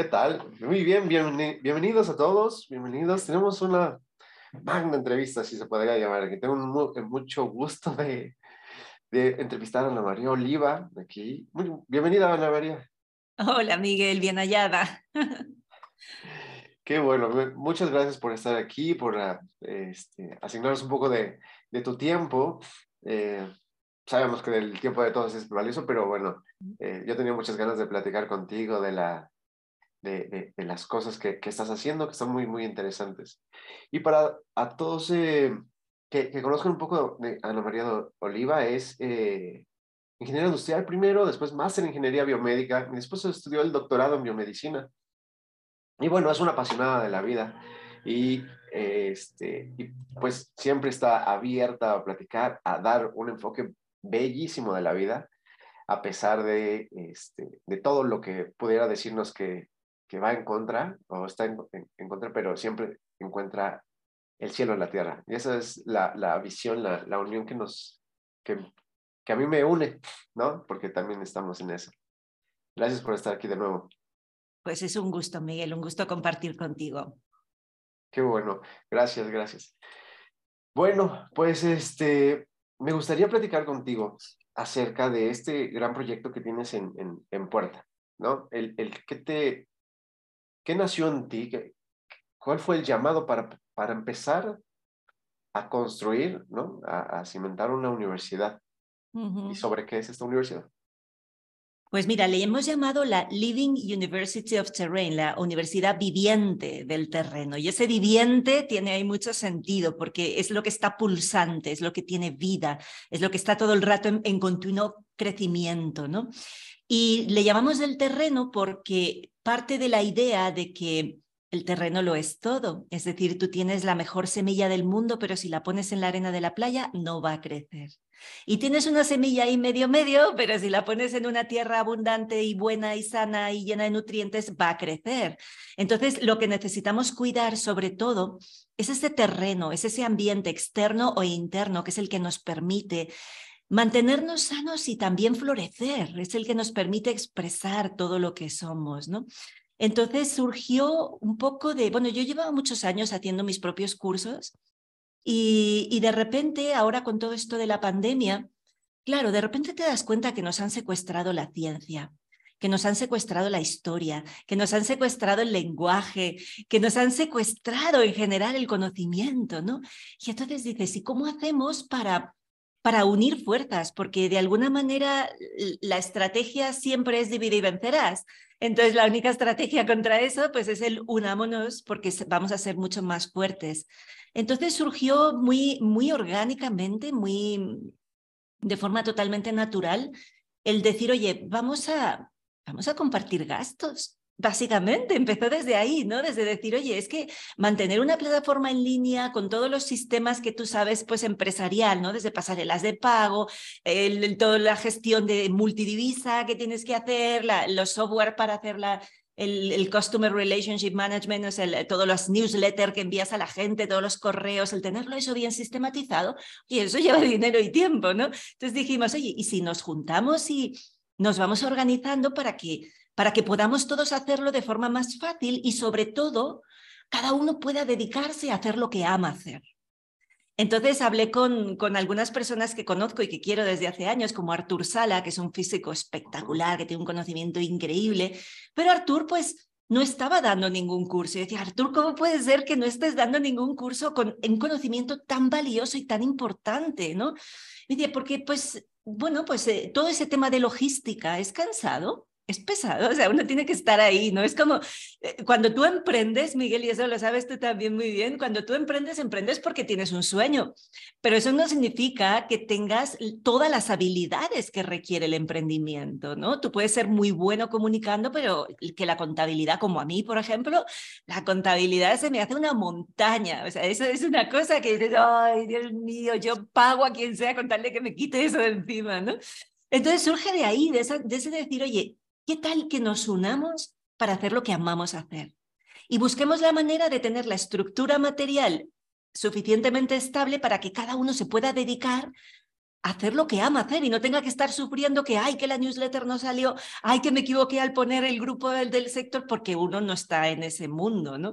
¿Qué tal? Muy bien, bienvenidos a todos, bienvenidos. Tenemos una magna entrevista, si se podría llamar, que tengo mucho gusto de, entrevistar a Ana María Oliva aquí. bienvenida, Ana María. Hola, Miguel, bien hallada. Qué bueno, muchas gracias por estar aquí, por ah, este, asignarnos un poco de, tu tiempo. Eh, sabemos que el tiempo de todos es valioso, pero bueno, eh, yo tenía muchas ganas de platicar contigo de la, de, de, las cosas que, que, estás haciendo, que son muy, muy interesantes. Y para a todos eh, que, que, conozcan un poco de Ana María Oliva, es eh, ingeniero industrial primero, después máster en ingeniería biomédica, y después estudió el doctorado en biomedicina. Y bueno, es una apasionada de la vida. Y, este, y pues siempre está abierta a platicar, a dar un enfoque bellísimo de la vida, a pesar de, este, de todo lo que pudiera decirnos que, que va en contra o está en, en, contra, pero siempre encuentra el cielo en la tierra. Y esa es la, la visión, la, la, unión que nos, que, que a mí me une, ¿no? Porque también estamos en eso. Gracias por estar aquí de nuevo. Pues es un gusto, Miguel, un gusto compartir contigo. Qué bueno, gracias, gracias. Bueno, pues este, me gustaría platicar contigo acerca de este gran proyecto que tienes en, en, en Puerta, ¿no? El, el que te ¿Qué nació en ti? ¿Cuál fue el llamado para, para empezar a construir, ¿no? a, cimentar una universidad? ¿Y sobre qué es esta universidad? Pues mira, le hemos llamado la Living University of Terrain, la universidad viviente del terreno. Y ese viviente tiene ahí mucho sentido porque es lo que está pulsante, es lo que tiene vida, es lo que está todo el rato en, en continuo crecimiento, ¿no? Y le llamamos del terreno porque parte de la idea de que el terreno lo es todo. Es decir, tú tienes la mejor semilla del mundo, pero si la pones en la arena de la playa, no va a crecer. Y tienes una semilla ahí medio medio, pero si la pones en una tierra abundante y buena y sana y llena de nutrientes, va a crecer. Entonces, lo que necesitamos cuidar sobre todo es ese terreno, es ese ambiente externo o interno, que es el que nos permite mantenernos sanos y también florecer, es el que nos permite expresar todo lo que somos, ¿no? Entonces surgió un poco de, bueno, yo llevaba muchos años haciendo mis propios cursos y, y de repente, ahora con todo esto de la pandemia, claro, de repente te das cuenta que nos han secuestrado la ciencia, que nos han secuestrado la historia, que nos han secuestrado el lenguaje, que nos han secuestrado en general el conocimiento, ¿no? Y entonces dices, ¿y cómo hacemos para para unir fuerzas, porque de alguna manera la estrategia siempre es dividir y vencerás. Entonces la única estrategia contra eso pues es el unámonos porque vamos a ser mucho más fuertes. Entonces surgió muy muy orgánicamente, muy de forma totalmente natural el decir, "Oye, vamos a vamos a compartir gastos." Básicamente, empezó desde ahí, ¿no? Desde decir, oye, es que mantener una plataforma en línea con todos los sistemas que tú sabes, pues empresarial, ¿no? Desde pasarelas de pago, el, toda la gestión de multidivisa que tienes que hacer, los software para hacer la, el, Customer Relationship Management, o sea, todos los newsletters que envías a la gente, todos los correos, el tenerlo eso bien sistematizado, y eso lleva dinero y tiempo, ¿no? Entonces dijimos, oye, ¿y si nos juntamos y nos vamos organizando para que para que podamos todos hacerlo de forma más fácil y sobre todo cada uno pueda dedicarse a hacer lo que ama hacer. Entonces hablé con, con algunas personas que conozco y que quiero desde hace años, como Artur Sala, que es un físico espectacular, que tiene un conocimiento increíble, pero Artur pues no estaba dando ningún curso. Y decía, Artur, ¿cómo puede ser que no estés dando ningún curso con un conocimiento tan valioso y tan importante? ¿no? Me decía, porque pues, bueno, pues eh, todo ese tema de logística es cansado es pesado, o sea, uno tiene que estar ahí, ¿no? Es como eh, cuando tú emprendes, Miguel, y eso lo sabes tú también muy bien, cuando tú emprendes, emprendes porque tienes un sueño, pero eso no significa que tengas todas las habilidades que requiere el emprendimiento, ¿no? Tú puedes ser muy bueno comunicando, pero que la contabilidad, como a mí, por ejemplo, la contabilidad se me hace una montaña, o sea, eso es una cosa que dices, ay, Dios mío, yo pago a quien sea con tal de que me quite eso de encima, ¿no? Entonces surge de ahí, de, ese decir, oye, ¿Qué tal que nos unamos para hacer lo que amamos hacer? Y busquemos la manera de tener la estructura material suficientemente estable para que cada uno se pueda dedicar a hacer lo que ama hacer y no tenga que estar sufriendo que, ay, que la newsletter no salió, ay, que me equivoqué al poner el grupo del, del sector, porque uno no está en ese mundo, ¿no?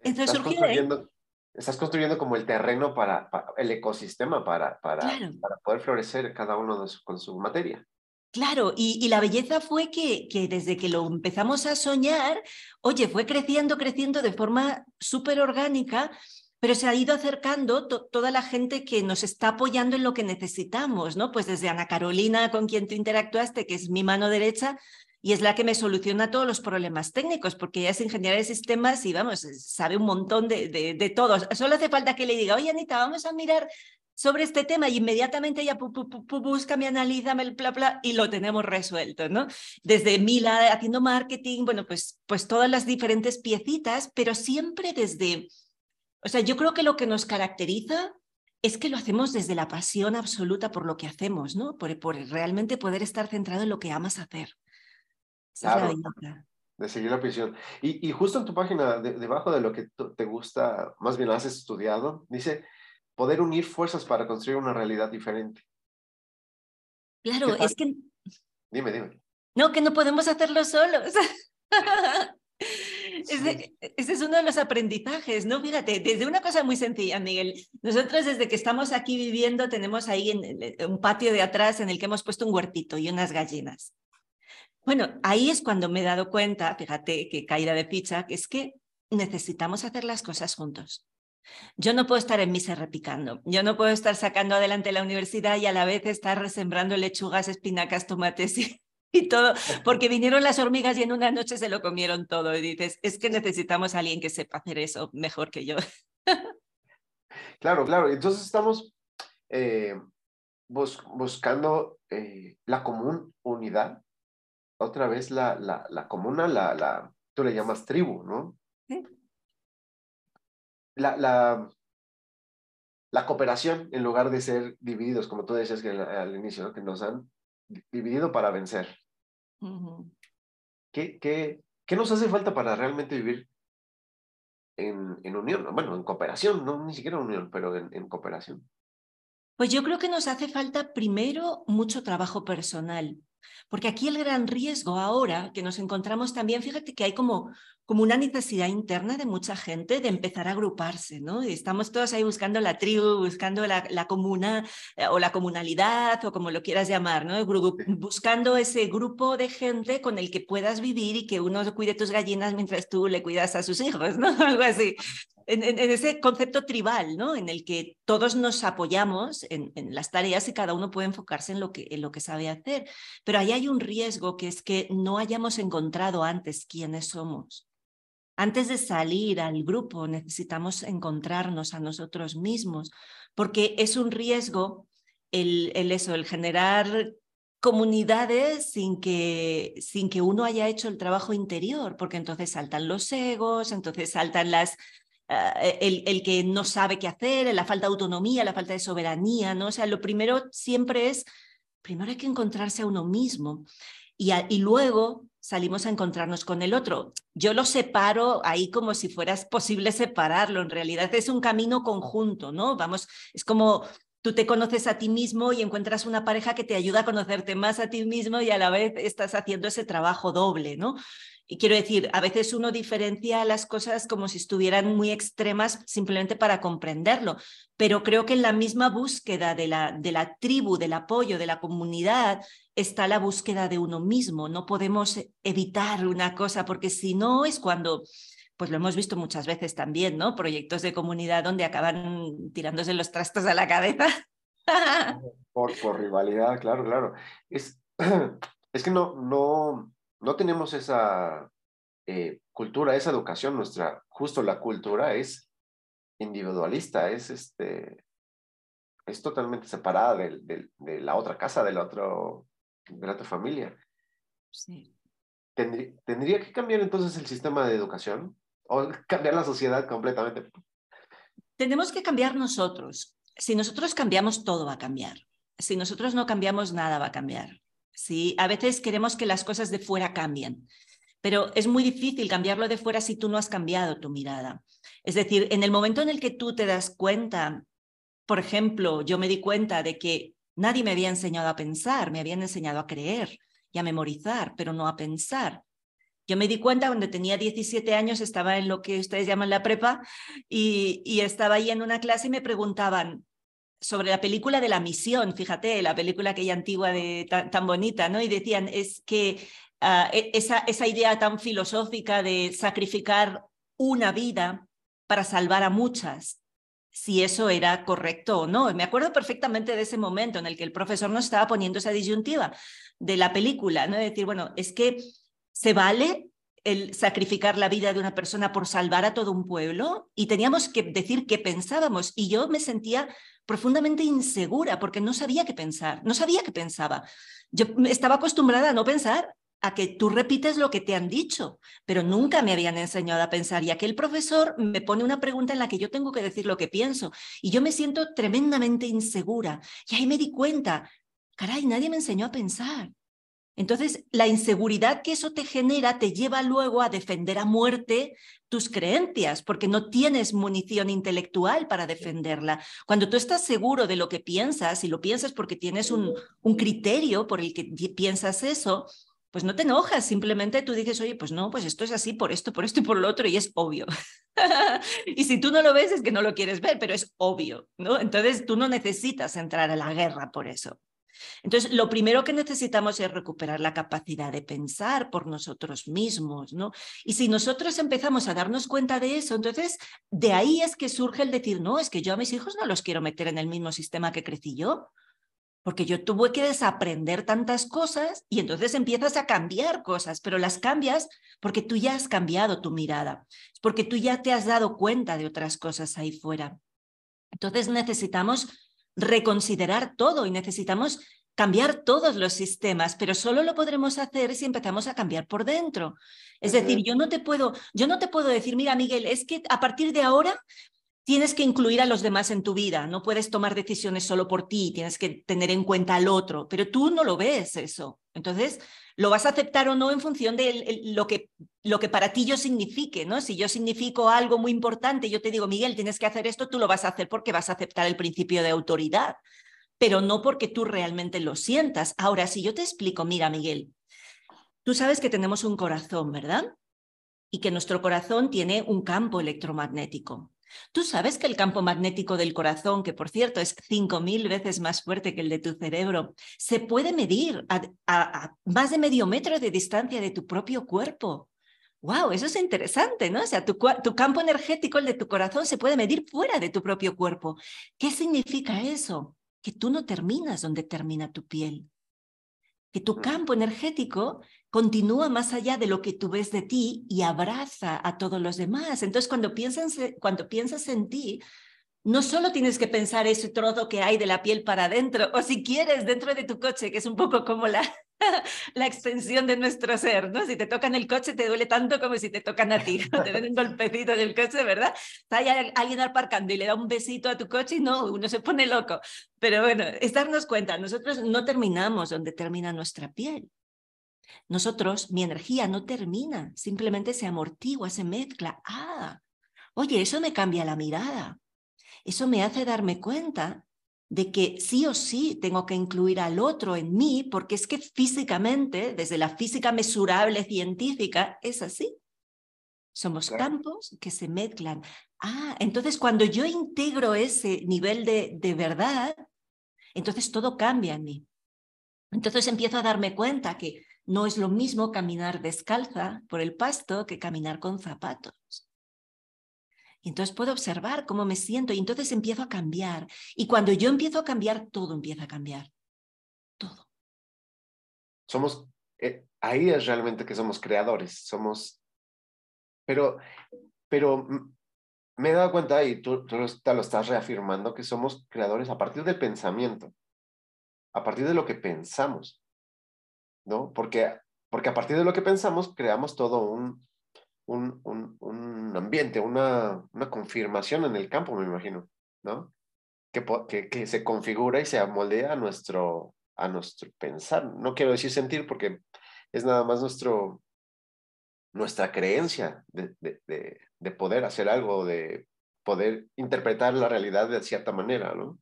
Entonces estás construyendo, estás construyendo como el terreno para, el ecosistema para, para, para poder florecer cada uno con su materia. Claro, y, la belleza fue que, desde que lo empezamos a soñar, oye, fue creciendo, creciendo de forma súper orgánica, pero se ha ido acercando toda la gente que nos está apoyando en lo que necesitamos, ¿no? Pues desde Ana Carolina, con quien tú interactuaste, que es mi mano derecha, y es la que me soluciona todos los problemas técnicos, porque ella es ingeniera de sistemas y, vamos, sabe un montón de, de, de todos. Solo hace falta que le diga, oye, Anita, vamos a mirar sobre este tema y inmediatamente ella busca, me analiza, me bla, bla, y lo tenemos resuelto, ¿no? Desde Mila haciendo marketing, bueno, pues, pues todas las diferentes piecitas, pero siempre desde, o sea, yo creo que lo que nos caracteriza es que lo hacemos desde la pasión absoluta por lo que hacemos, ¿no? Por, por realmente poder estar centrado en lo que amas hacer. Claro, de seguir la pasión. Y, y justo en tu página, debajo de lo que te gusta, más bien has estudiado, dice poder unir fuerzas para construir una realidad diferente. Claro, es que... Dime, dime. No, que no podemos hacerlo solos. Ese, ese, es uno de los aprendizajes, ¿no? Fíjate, desde una cosa muy sencilla, Miguel. Nosotros desde que estamos aquí viviendo tenemos ahí en, un patio de atrás en el que hemos puesto un huertito y unas gallinas. Bueno, ahí es cuando me he dado cuenta, fíjate que caída de ficha, que es que necesitamos hacer las cosas juntos. Yo no puedo estar en misa repicando, yo no puedo estar sacando adelante la universidad y a la vez estar resembrando lechugas, espinacas, tomates y, todo, porque vinieron las hormigas y en una noche se lo comieron todo. Y dices, es que necesitamos a alguien que sepa hacer eso mejor que yo. Claro, claro. Entonces estamos eh, buscando eh, la común unidad. Otra vez la, la, la comuna, la, la, tú le llamas tribu, ¿no? La, la, la, cooperación en lugar de ser divididos, como tú decías que al, inicio, que nos han dividido para vencer. ¿Qué, qué, ¿Qué, nos hace falta para realmente vivir en, en, unión? Bueno, en cooperación, no ni siquiera unión, pero en, en cooperación. Pues yo creo que nos hace falta primero mucho trabajo personal. Porque aquí el gran riesgo ahora que nos encontramos también, fíjate que hay como, como una necesidad interna de mucha gente de empezar a agruparse, ¿no? Y estamos todos ahí buscando la tribu, buscando la, la comuna eh, o la comunalidad o como lo quieras llamar, ¿no? Buscando ese grupo de gente con el que puedas vivir y que uno cuide tus gallinas mientras tú le cuidas a sus hijos, ¿no? Algo así en, ese concepto tribal, ¿no? En el que todos nos apoyamos en, las tareas y cada uno puede enfocarse en lo, que, en lo que sabe hacer. Pero ahí hay un riesgo que es que no hayamos encontrado antes quiénes somos. Antes de salir al grupo necesitamos encontrarnos a nosotros mismos, porque es un riesgo el, el eso, el generar comunidades sin que, sin que uno haya hecho el trabajo interior, porque entonces saltan los egos, entonces saltan las, eh, el, el, que no sabe qué hacer, la falta de autonomía, la falta de soberanía, ¿no? O sea, lo primero siempre es, primero hay que encontrarse a uno mismo y, y luego salimos a encontrarnos con el otro. Yo lo separo ahí como si fuera posible separarlo, en realidad es un camino conjunto, ¿no? Vamos, es como tú te conoces a ti mismo y encuentras una pareja que te ayuda a conocerte más a ti mismo y a la vez estás haciendo ese trabajo doble, ¿no? Y quiero decir, a veces uno diferencia las cosas como si estuvieran muy extremas simplemente para comprenderlo, pero creo que en la misma búsqueda de la, de la tribu, del apoyo, de la comunidad, está la búsqueda de uno mismo. No podemos evitar una cosa porque si no es cuando pues lo hemos visto muchas veces también, ¿no? Proyectos de comunidad donde acaban tirándose los trastos a la cabeza. por, por rivalidad, claro, claro. Es, es que no, no, no tenemos esa eh, cultura, esa educación, nuestra, justo la cultura es individualista, es este, es totalmente separada de, la otra casa, de la, otro, otra familia. Sí. ¿Tendría que cambiar entonces el sistema de educación o cambiar la sociedad completamente? Tenemos que cambiar nosotros. Si nosotros cambiamos, todo va a cambiar. Si nosotros no cambiamos, nada va a cambiar. ¿sí? A veces queremos que las cosas de fuera cambien, pero es muy difícil cambiarlo de fuera si tú no has cambiado tu mirada. Es decir, en el momento en el que tú te das cuenta, por ejemplo, yo me di cuenta de que nadie me había enseñado a pensar, me habían enseñado a creer y a memorizar, pero no a pensar. Yo me di cuenta cuando tenía 17 años, estaba en lo que ustedes llaman la prepa, y, estaba ahí en una clase y me preguntaban, sobre la película de la misión, fíjate, la película aquella antigua de, tan, bonita, ¿no? Y decían, es que ah, e, esa idea tan filosófica de sacrificar una vida para salvar a muchas, si eso era correcto o no. Me acuerdo perfectamente de ese momento en el que el profesor nos estaba poniendo esa disyuntiva de la película, ¿no? De decir, bueno, es que se vale el sacrificar la vida de una persona por salvar a todo un pueblo y teníamos que decir qué pensábamos y yo me sentía profundamente insegura porque no sabía qué pensar, no sabía qué pensaba. Yo estaba acostumbrada a no pensar, a que tú repites lo que te han dicho, pero nunca me habían enseñado a pensar y aquel profesor me pone una pregunta en la que yo tengo que decir lo que pienso y yo me siento tremendamente insegura y ahí me di cuenta, caray, nadie me enseñó a pensar. Entonces, la inseguridad que eso te genera te lleva luego a defender a muerte tus creencias, porque no tienes munición intelectual para defenderla. Cuando tú estás seguro de lo que piensas, y lo piensas porque tienes un, un criterio por el que piensas eso, pues no te enojas, simplemente tú dices, oye, pues no, pues esto es así por esto, por esto y por lo otro, y es obvio. y si tú no lo ves es que no lo quieres ver, pero es obvio, ¿no? Entonces tú no necesitas entrar a la guerra por eso. Entonces, lo primero que necesitamos es recuperar la capacidad de pensar por nosotros mismos, ¿no? Y si nosotros empezamos a darnos cuenta de eso, entonces de ahí es que surge el decir, no, es que yo a mis hijos no los quiero meter en el mismo sistema que crecí yo, porque yo tuve que desaprender tantas cosas y entonces empiezas a cambiar cosas, pero las cambias porque tú ya has cambiado tu mirada, porque tú ya te has dado cuenta de otras cosas ahí fuera. Entonces necesitamos reconsiderar todo y necesitamos cambiar todos los sistemas, pero solo lo podremos hacer si empezamos a cambiar por dentro. Es decir, yo no te puedo, yo no te puedo decir, mira, Miguel, es que a partir de ahora tienes que incluir a los demás en tu vida, no puedes tomar decisiones solo por ti, tienes que tener en cuenta al otro, pero tú no lo ves eso. Entonces, lo vas a aceptar o no en función de lo, que, para ti yo signifique, ¿no? Si yo significo algo muy importante, yo te digo, Miguel, tienes que hacer esto, tú lo vas a hacer porque vas a aceptar el principio de autoridad, pero no porque tú realmente lo sientas. Ahora, si yo te explico, mira, Miguel, tú sabes que tenemos un corazón, ¿verdad? Y que nuestro corazón tiene un campo electromagnético. Tú sabes que el campo magnético del corazón, que por cierto es 5.000 veces más fuerte que el de tu cerebro, se puede medir a, más de medio metro de distancia de tu propio cuerpo. ¡Wow! Eso es interesante, ¿no? O sea, tu, tu campo energético, el de tu corazón, se puede medir fuera de tu propio cuerpo. ¿Qué significa eso? Que tú no terminas donde termina tu piel. Que tu campo energético continúa más allá de lo que tú ves de ti y abraza a todos los demás. Entonces, cuando piensas, cuando piensas en ti, no solo tienes que pensar ese trozo que hay de la piel para adentro, o si quieres, dentro de tu coche, que es un poco como la, la extensión de nuestro ser, ¿no? Si te tocan el coche te duele tanto como si te tocan a ti, te dan un golpecito en el coche, ¿verdad? Está alguien aparcando y le da un besito a tu coche y no, uno se pone loco. Pero bueno, es darnos cuenta, nosotros no terminamos donde termina nuestra piel. Nosotros, mi energía no termina, simplemente se amortigua, se mezcla. Ah, oye, eso me cambia la mirada. Eso me hace darme cuenta de que sí o sí tengo que incluir al otro en mí, porque es que físicamente, desde la física mesurable científica, es así. Somos campos que se mezclan. Ah, entonces cuando yo integro ese nivel de, de verdad, entonces todo cambia en mí. Entonces empiezo a darme cuenta que no es lo mismo caminar descalza por el pasto que caminar con zapatos. Y entonces puedo observar cómo me siento y entonces empiezo a cambiar. Y cuando yo empiezo a cambiar, todo empieza a cambiar. Todo. Somos eh, ahí es realmente que somos creadores, somos, pero, pero me he dado cuenta y tú, tú te lo estás reafirmando que somos creadores a partir del pensamiento, a partir de lo que pensamos, ¿no? Porque, porque a partir de lo que pensamos creamos todo un, un, un, un ambiente, una, una confirmación en el campo, me imagino, ¿no? Que, que, que se configura y se amoldea a nuestro, a nuestro pensar. No quiero decir sentir porque es nada más nuestro, nuestra creencia de, de, de, poder hacer algo, de poder interpretar la realidad de cierta manera, ¿no?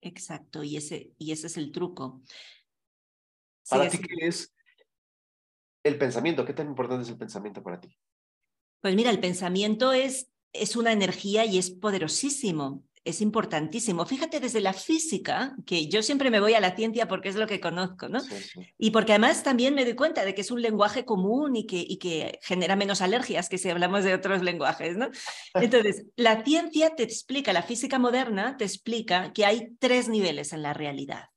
Exacto, y ese, y ese es el truco. Para ti, ¿qué es el pensamiento? ¿Qué tan importante es el pensamiento para ti? Pues mira, el pensamiento es, es una energía y es poderosísimo es importantísimo. Fíjate desde la física, que yo siempre me voy a la ciencia porque es lo que conozco, ¿no? Y porque además también me doy cuenta de que es un lenguaje común y que, y que genera menos alergias que si hablamos de otros lenguajes, ¿no? Entonces, la ciencia te explica, la física moderna te explica que hay tres niveles en la realidad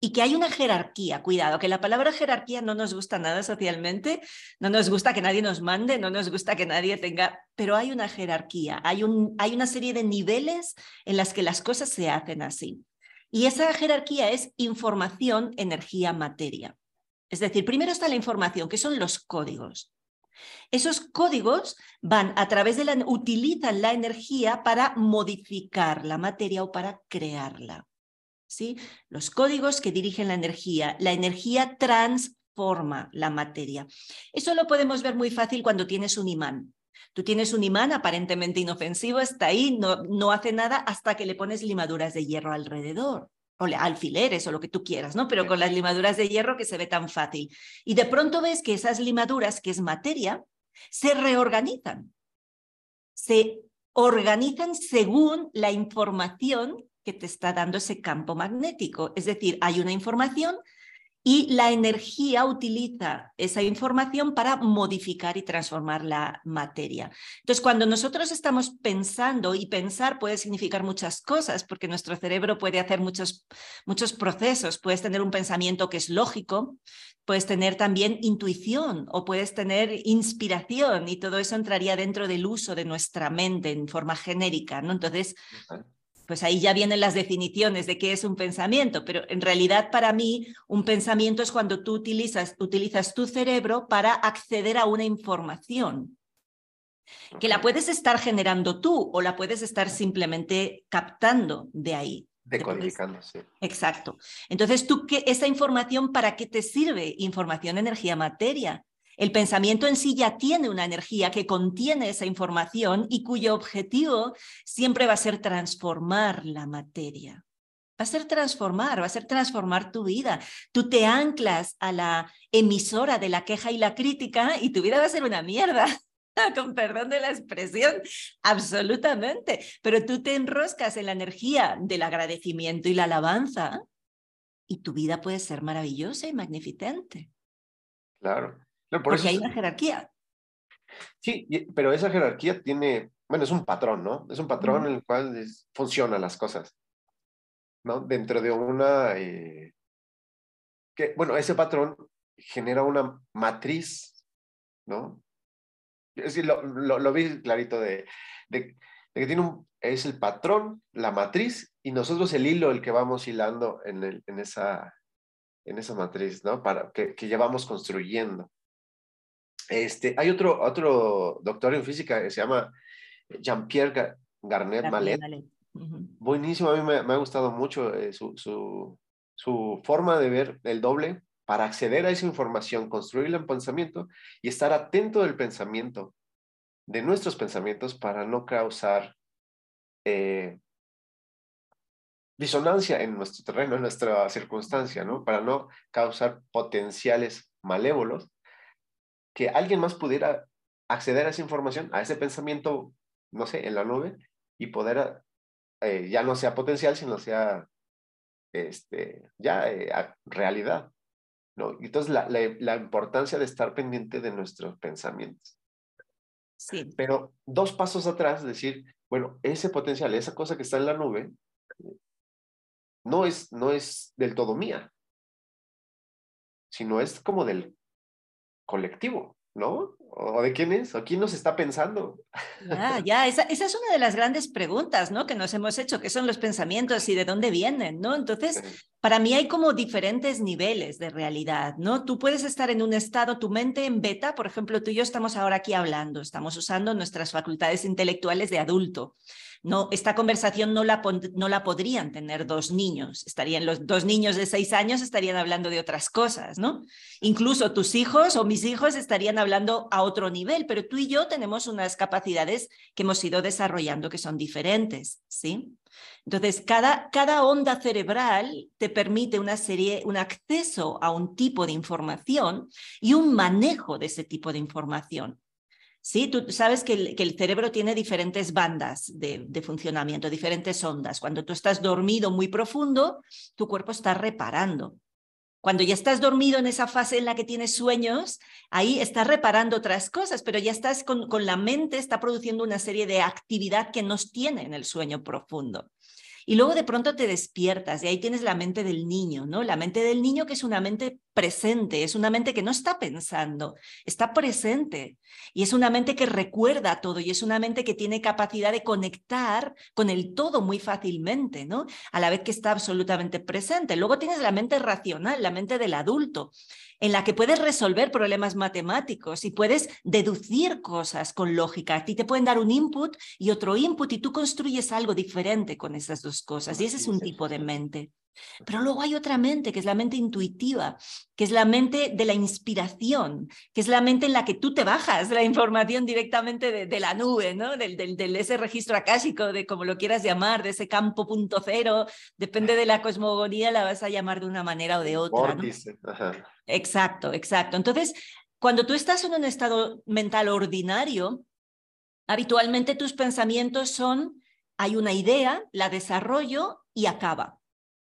y que hay una jerarquía. Cuidado, que la palabra jerarquía no nos gusta nada socialmente, no nos gusta que nadie nos mande, no nos gusta que nadie tenga, pero hay una jerarquía, hay, un, hay una serie de niveles en las que las cosas se hacen así. Y esa jerarquía es información, energía, materia. Es decir, primero está la información, que son los códigos. Esos códigos van a través de la, utilizan la energía para modificar la materia o para crearla. ¿Sí? Los códigos que dirigen la energía. La energía transforma la materia. Eso lo podemos ver muy fácil cuando tienes un imán. Tú tienes un imán aparentemente inofensivo, está ahí, no, no hace nada hasta que le pones limaduras de hierro alrededor o alfileres o lo que tú quieras, ¿no? Pero con las limaduras de hierro que se ve tan fácil. Y de pronto ves que esas limaduras, que es materia, se reorganizan. Se organizan según la información que te está dando ese campo magnético. Es decir, hay una información y la energía utiliza esa información para modificar y transformar la materia. Entonces, cuando nosotros estamos pensando, y pensar puede significar muchas cosas, porque nuestro cerebro puede hacer muchos, muchos procesos, puedes tener un pensamiento que es lógico, puedes tener también intuición o puedes tener inspiración, y todo eso entraría dentro del uso de nuestra mente en forma genérica. ¿no? Entonces, pues ahí ya vienen las definiciones de qué es un pensamiento, pero en realidad para mí un pensamiento es cuando tú utilizas, utilizas tu cerebro para acceder a una información, que la puedes estar generando tú o la puedes estar simplemente captando de ahí. Decodificando, sí. Exacto. Entonces, ¿tú qué, esa información para qué te sirve? Información, energía, materia. El pensamiento en sí ya tiene una energía que contiene esa información y cuyo objetivo siempre va a ser transformar la materia. Va a ser transformar, va a ser transformar tu vida. Tú te anclas a la emisora de la queja y la crítica y tu vida va a ser una mierda. Con perdón de la expresión, absolutamente. Pero tú te enroscas en la energía del agradecimiento y la alabanza y tu vida puede ser maravillosa y magnificente. Claro. Porque hay una jerarquía. Sí, pero esa jerarquía tiene, bueno, es un patrón, ¿no? Es un patrón en el cual funcionan las cosas, ¿no? Dentro de una, eh, que, bueno, ese patrón genera una matriz, ¿no? Es decir, lo, lo, vi clarito de, de, que tiene un, es el patrón, la matriz, y nosotros el hilo, el que vamos hilando en, el, en, esa, en esa matriz, ¿no? Para, que, que llevamos construyendo. Este, hay otro, otro doctor en física que se llama Jean-Pierre Garnet Malet. Buenísimo, a mí me, ha gustado mucho eh, su, su, su, forma de ver el doble para acceder a esa información, construirla en pensamiento y estar atento del pensamiento, de nuestros pensamientos para no causar eh, disonancia en nuestro terreno, en nuestra circunstancia, ¿no? Para no causar potenciales malévolos que alguien más pudiera acceder a esa información, a ese pensamiento, no sé, en la nube y poder, eh, ya no sea potencial, sino sea este, ya eh, realidad. ¿no? Entonces, la, la, importancia de estar pendiente de nuestros pensamientos. Sí. Pero dos pasos atrás, decir, bueno, ese potencial, esa cosa que está en la nube, no es, no es del todo mía. sino es como del colectivo, ¿no? ¿O de quién es? ¿O quién nos está pensando? Ya, ya, esa, esa, es una de las grandes preguntas, ¿no? Que nos hemos hecho, ¿qué son los pensamientos y de dónde vienen, ¿no? Entonces, para mí hay como diferentes niveles de realidad, ¿no? Tú puedes estar en un estado, tu mente en beta, por ejemplo, tú y yo estamos ahora aquí hablando, estamos usando nuestras facultades intelectuales de adulto. No, esta conversación no la, no la podrían tener dos niños. Estarían los dos niños de seis años estarían hablando de otras cosas, ¿no? Incluso tus hijos o mis hijos estarían hablando a otro nivel, pero tú y yo tenemos unas capacidades que hemos ido desarrollando que son diferentes, ¿sí? Entonces, cada, cada onda cerebral te permite una serie, un acceso a un tipo de información y un manejo de ese tipo de información. Sí, tú sabes que el, cerebro tiene diferentes bandas de, funcionamiento, diferentes ondas. Cuando tú estás dormido muy profundo, tu cuerpo está reparando. Cuando ya estás dormido en esa fase en la que tienes sueños, ahí estás reparando otras cosas, pero ya estás con, con la mente, está produciendo una serie de actividad que nos tiene en el sueño profundo. Y luego de pronto te despiertas y ahí tienes la mente del niño, ¿no? La mente del niño que es una mente presente, es una mente que no está pensando, está presente. Y es una mente que recuerda todo y es una mente que tiene capacidad de conectar con el todo muy fácilmente, ¿no? A la vez que está absolutamente presente. Luego tienes la mente racional, la mente del adulto, en la que puedes resolver problemas matemáticos y puedes deducir cosas con lógica. A ti te pueden dar un input y otro input y tú construyes algo diferente con esas dos cosas. Y ese es un tipo de mente. Pero luego hay otra mente, que es la mente intuitiva, que es la mente de la inspiración, que es la mente en la que tú te bajas la información directamente de, la nube, ¿no? Del, del, ese registro akáshico, de como lo quieras llamar, de ese campo punto cero, depende de la cosmogonía, la vas a llamar de una manera o de otra. Exacto, exacto. Entonces, cuando tú estás en un estado mental ordinario, habitualmente tus pensamientos son, hay una idea, la desarrollo y acaba.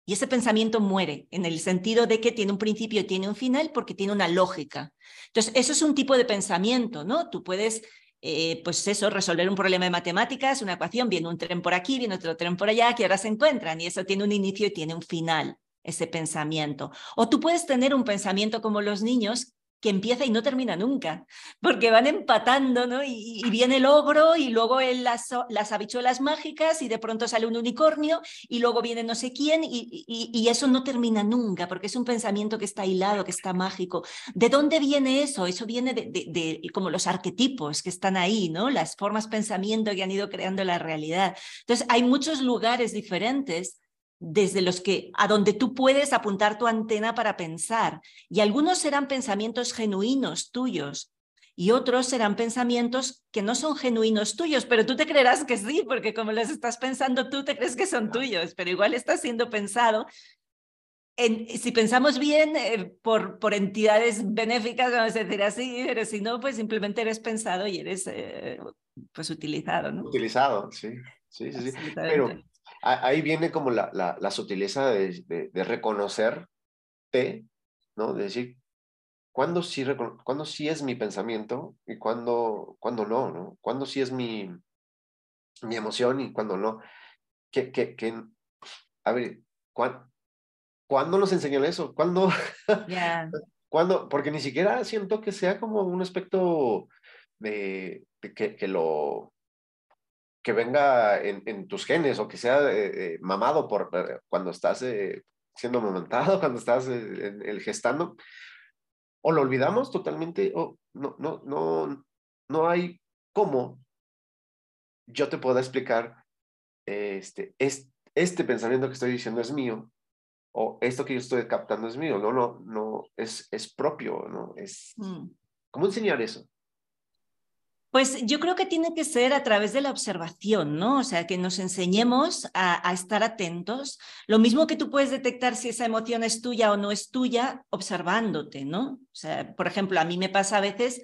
Y ese pensamiento muere en el sentido de que tiene un principio y tiene un final porque tiene una lógica. Entonces, eso es un tipo de pensamiento, ¿no? Tú puedes, eh, pues eso, resolver un problema de matemáticas, una ecuación, viene un tren por aquí, viene otro tren por allá, que ahora se encuentran y eso tiene un inicio y tiene un final ese pensamiento. O tú puedes tener un pensamiento como los niños que empieza y no termina nunca, porque van empatando, ¿no? Y, viene el ogro y luego las, las habichuelas mágicas y de pronto sale un unicornio y luego viene no sé quién y, y, eso no termina nunca, porque es un pensamiento que está hilado, que está mágico. ¿De dónde viene eso? Eso viene de, de, de como los arquetipos que están ahí, ¿no? Las formas pensamiento que han ido creando la realidad. Entonces, hay muchos lugares diferentes desde los que a donde tú puedes apuntar tu antena para pensar. Y algunos serán pensamientos genuinos tuyos y otros serán pensamientos que no son genuinos tuyos, pero tú te creerás que sí, porque como los estás pensando tú, te crees que son tuyos, pero igual está siendo pensado. En, si pensamos bien eh, por, por entidades benéficas, vamos a decir así, pero si no, pues simplemente eres pensado y eres eh, pues utilizado, ¿no? Utilizado, sí, sí, sí. sí. Pero ahí viene como la, la, sutileza de, de, reconocerte, ¿no? De decir, ¿cuándo sí, ¿cuándo sí es mi pensamiento y cuándo, cuándo no, ¿no? ¿Cuándo sí es mi, mi emoción y cuándo no? Que, que, que a ver, ¿cuándo, ¿cuándo nos enseñan eso? ¿Cuándo? ¿Cuándo? Porque ni siquiera siento que sea como un aspecto de, de que, que, lo, que venga en, tus genes o que sea eh, eh, mamado por eh, cuando estás siendo amamantado, cuando estás en el gestando, o lo olvidamos totalmente, o no, no, no, no hay cómo yo te pueda explicar este, es, este pensamiento que estoy diciendo es mío, o esto que yo estoy captando es mío, no, no, no, es, es propio, ¿no? Es, mm. ¿Cómo enseñar eso? Pues yo creo que tiene que ser a través de la observación, ¿no? O sea, que nos enseñemos a, estar atentos. Lo mismo que tú puedes detectar si esa emoción es tuya o no es tuya, observándote, ¿no? O sea, por ejemplo, a mí me pasa a veces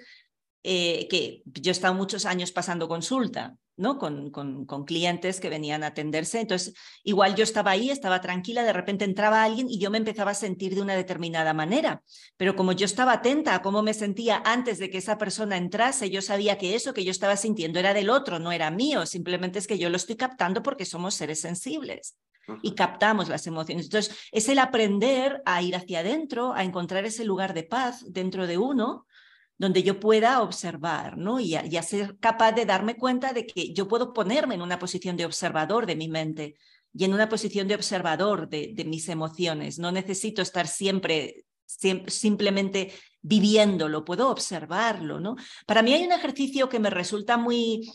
eh, que yo he estado muchos años pasando consulta ¿no? Con, con, con, clientes que venían a atenderse. Entonces, igual yo estaba ahí, estaba tranquila, de repente entraba alguien y yo me empezaba a sentir de una determinada manera. Pero como yo estaba atenta a cómo me sentía antes de que esa persona entrase, yo sabía que eso que yo estaba sintiendo era del otro, no era mío. Simplemente es que yo lo estoy captando porque somos seres sensibles. y captamos las emociones. Entonces, es el aprender a ir hacia adentro, a encontrar ese lugar de paz dentro de uno, donde yo pueda observar, ¿no? Y a, ser capaz de darme cuenta de que yo puedo ponerme en una posición de observador de mi mente y en una posición de observador de, mis emociones. No necesito estar siempre, siempre simplemente viviéndolo, puedo observarlo, ¿no? Para mí hay un ejercicio que me resulta muy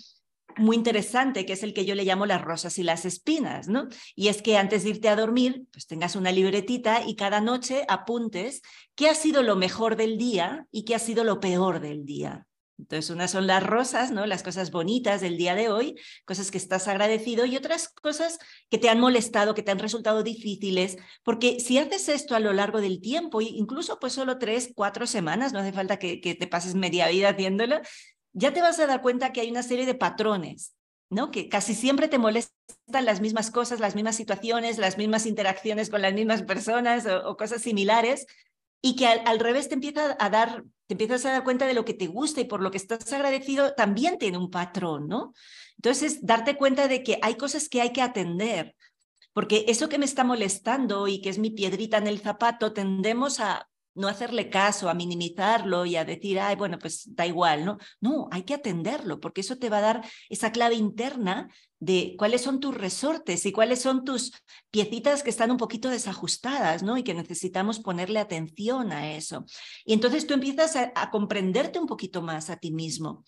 muy interesante, que es el que yo le llamo las rosas y las espinas, ¿no? Y es que antes de irte a dormir, pues tengas una libretita y cada noche apuntes qué ha sido lo mejor del día y qué ha sido lo peor del día. Entonces, unas son las rosas, ¿no? Las cosas bonitas del día de hoy, cosas que estás agradecido y otras cosas que te han molestado, que te han resultado difíciles, porque si haces esto a lo largo del tiempo, incluso pues solo tres, cuatro semanas, no hace falta que, que te pases media vida haciéndolo, ya te vas a dar cuenta que hay una serie de patrones, ¿no? Que casi siempre te molestan las mismas cosas, las mismas situaciones, las mismas interacciones con las mismas personas o, cosas similares, y que al, revés te empieza a dar, te empiezas a dar cuenta de lo que te gusta y por lo que estás agradecido también tiene un patrón, ¿no? Entonces, darte cuenta de que hay cosas que hay que atender, porque eso que me está molestando y que es mi piedrita en el zapato, tendemos a no hacerle caso, a minimizarlo y a decir, ay, bueno, pues da igual, ¿no? No, hay que atenderlo, porque eso te va a dar esa clave interna de cuáles son tus resortes y cuáles son tus piecitas que están un poquito desajustadas, ¿no? Y que necesitamos ponerle atención a eso. Y entonces tú empiezas a, a comprenderte un poquito más a ti mismo.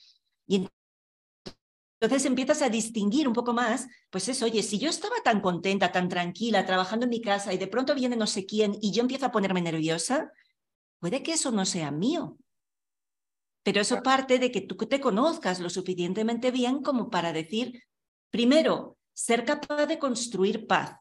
Y entonces empiezas a distinguir un poco más, pues es, oye, si yo estaba tan contenta, tan tranquila, trabajando en mi casa y de pronto viene no sé quién y yo empiezo a ponerme nerviosa, Puede que eso no sea mío, pero eso parte de que tú te conozcas lo suficientemente bien como para decir, primero, ser capaz de construir paz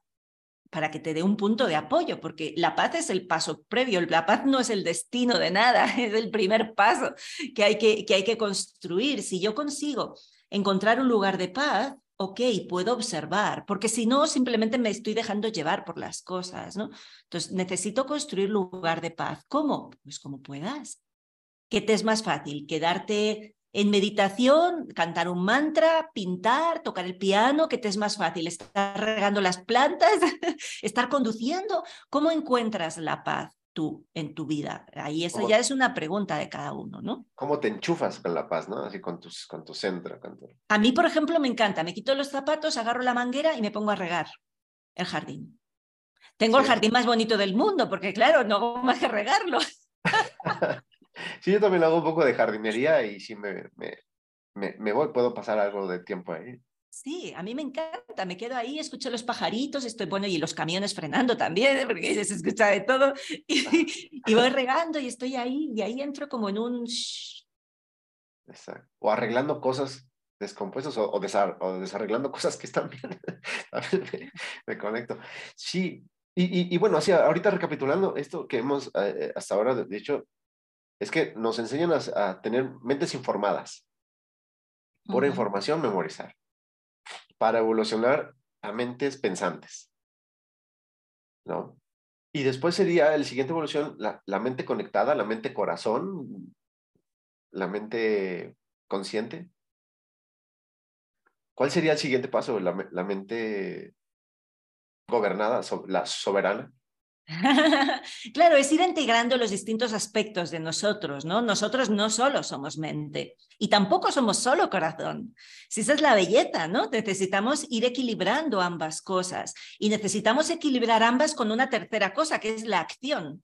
para que te dé un punto de apoyo, porque la paz es el paso previo, la paz no es el destino de nada, es el primer paso que hay que, que, hay que construir. Si yo consigo encontrar un lugar de paz, ok, puedo observar, porque si no, simplemente me estoy dejando llevar por las cosas, ¿no? Entonces, necesito construir lugar de paz. ¿Cómo? Pues como puedas. ¿Qué te es más fácil? ¿Quedarte en meditación, cantar un mantra, pintar, tocar el piano? ¿Qué te es más fácil? ¿Estar regando las plantas? ¿Estar conduciendo? ¿Cómo encuentras la paz? Tú en tu vida? Ahí eso ya es una pregunta de cada uno, ¿no? ¿Cómo te enchufas con la paz, no? Así con, tus, con tu centro. A mí, por ejemplo, me encanta. Me quito los zapatos, agarro la manguera y me pongo a regar el jardín. Tengo el jardín más bonito del mundo, porque claro, no hago más que regarlo. sí, yo también hago un poco de jardinería y si me, me, me, me voy, puedo pasar algo de tiempo ahí. Sí, a mí me encanta, me quedo ahí, escucho los pajaritos, estoy bueno y los camiones frenando también, porque se escucha de todo, y, voy regando y estoy ahí, y ahí entro como en un... Exacto. O arreglando cosas descompuestas o, desarreglando cosas que están bien. me, conecto. Sí, y, bueno, así, ahorita recapitulando esto que hemos eh, hasta ahora dicho, es que nos enseñan a, tener mentes informadas. Por información, memorizar para evolucionar a mentes pensantes. ¿No? Y después sería el siguiente evolución, la, mente conectada, la mente corazón, la mente consciente. ¿Cuál sería el siguiente paso? La mente gobernada, la soberana. claro, es ir integrando los distintos aspectos de nosotros, ¿no? Nosotros no solo somos mente y tampoco somos solo corazón. Si esa es la belleza, ¿no? Necesitamos ir equilibrando ambas cosas y necesitamos equilibrar ambas con una tercera cosa, que es la acción,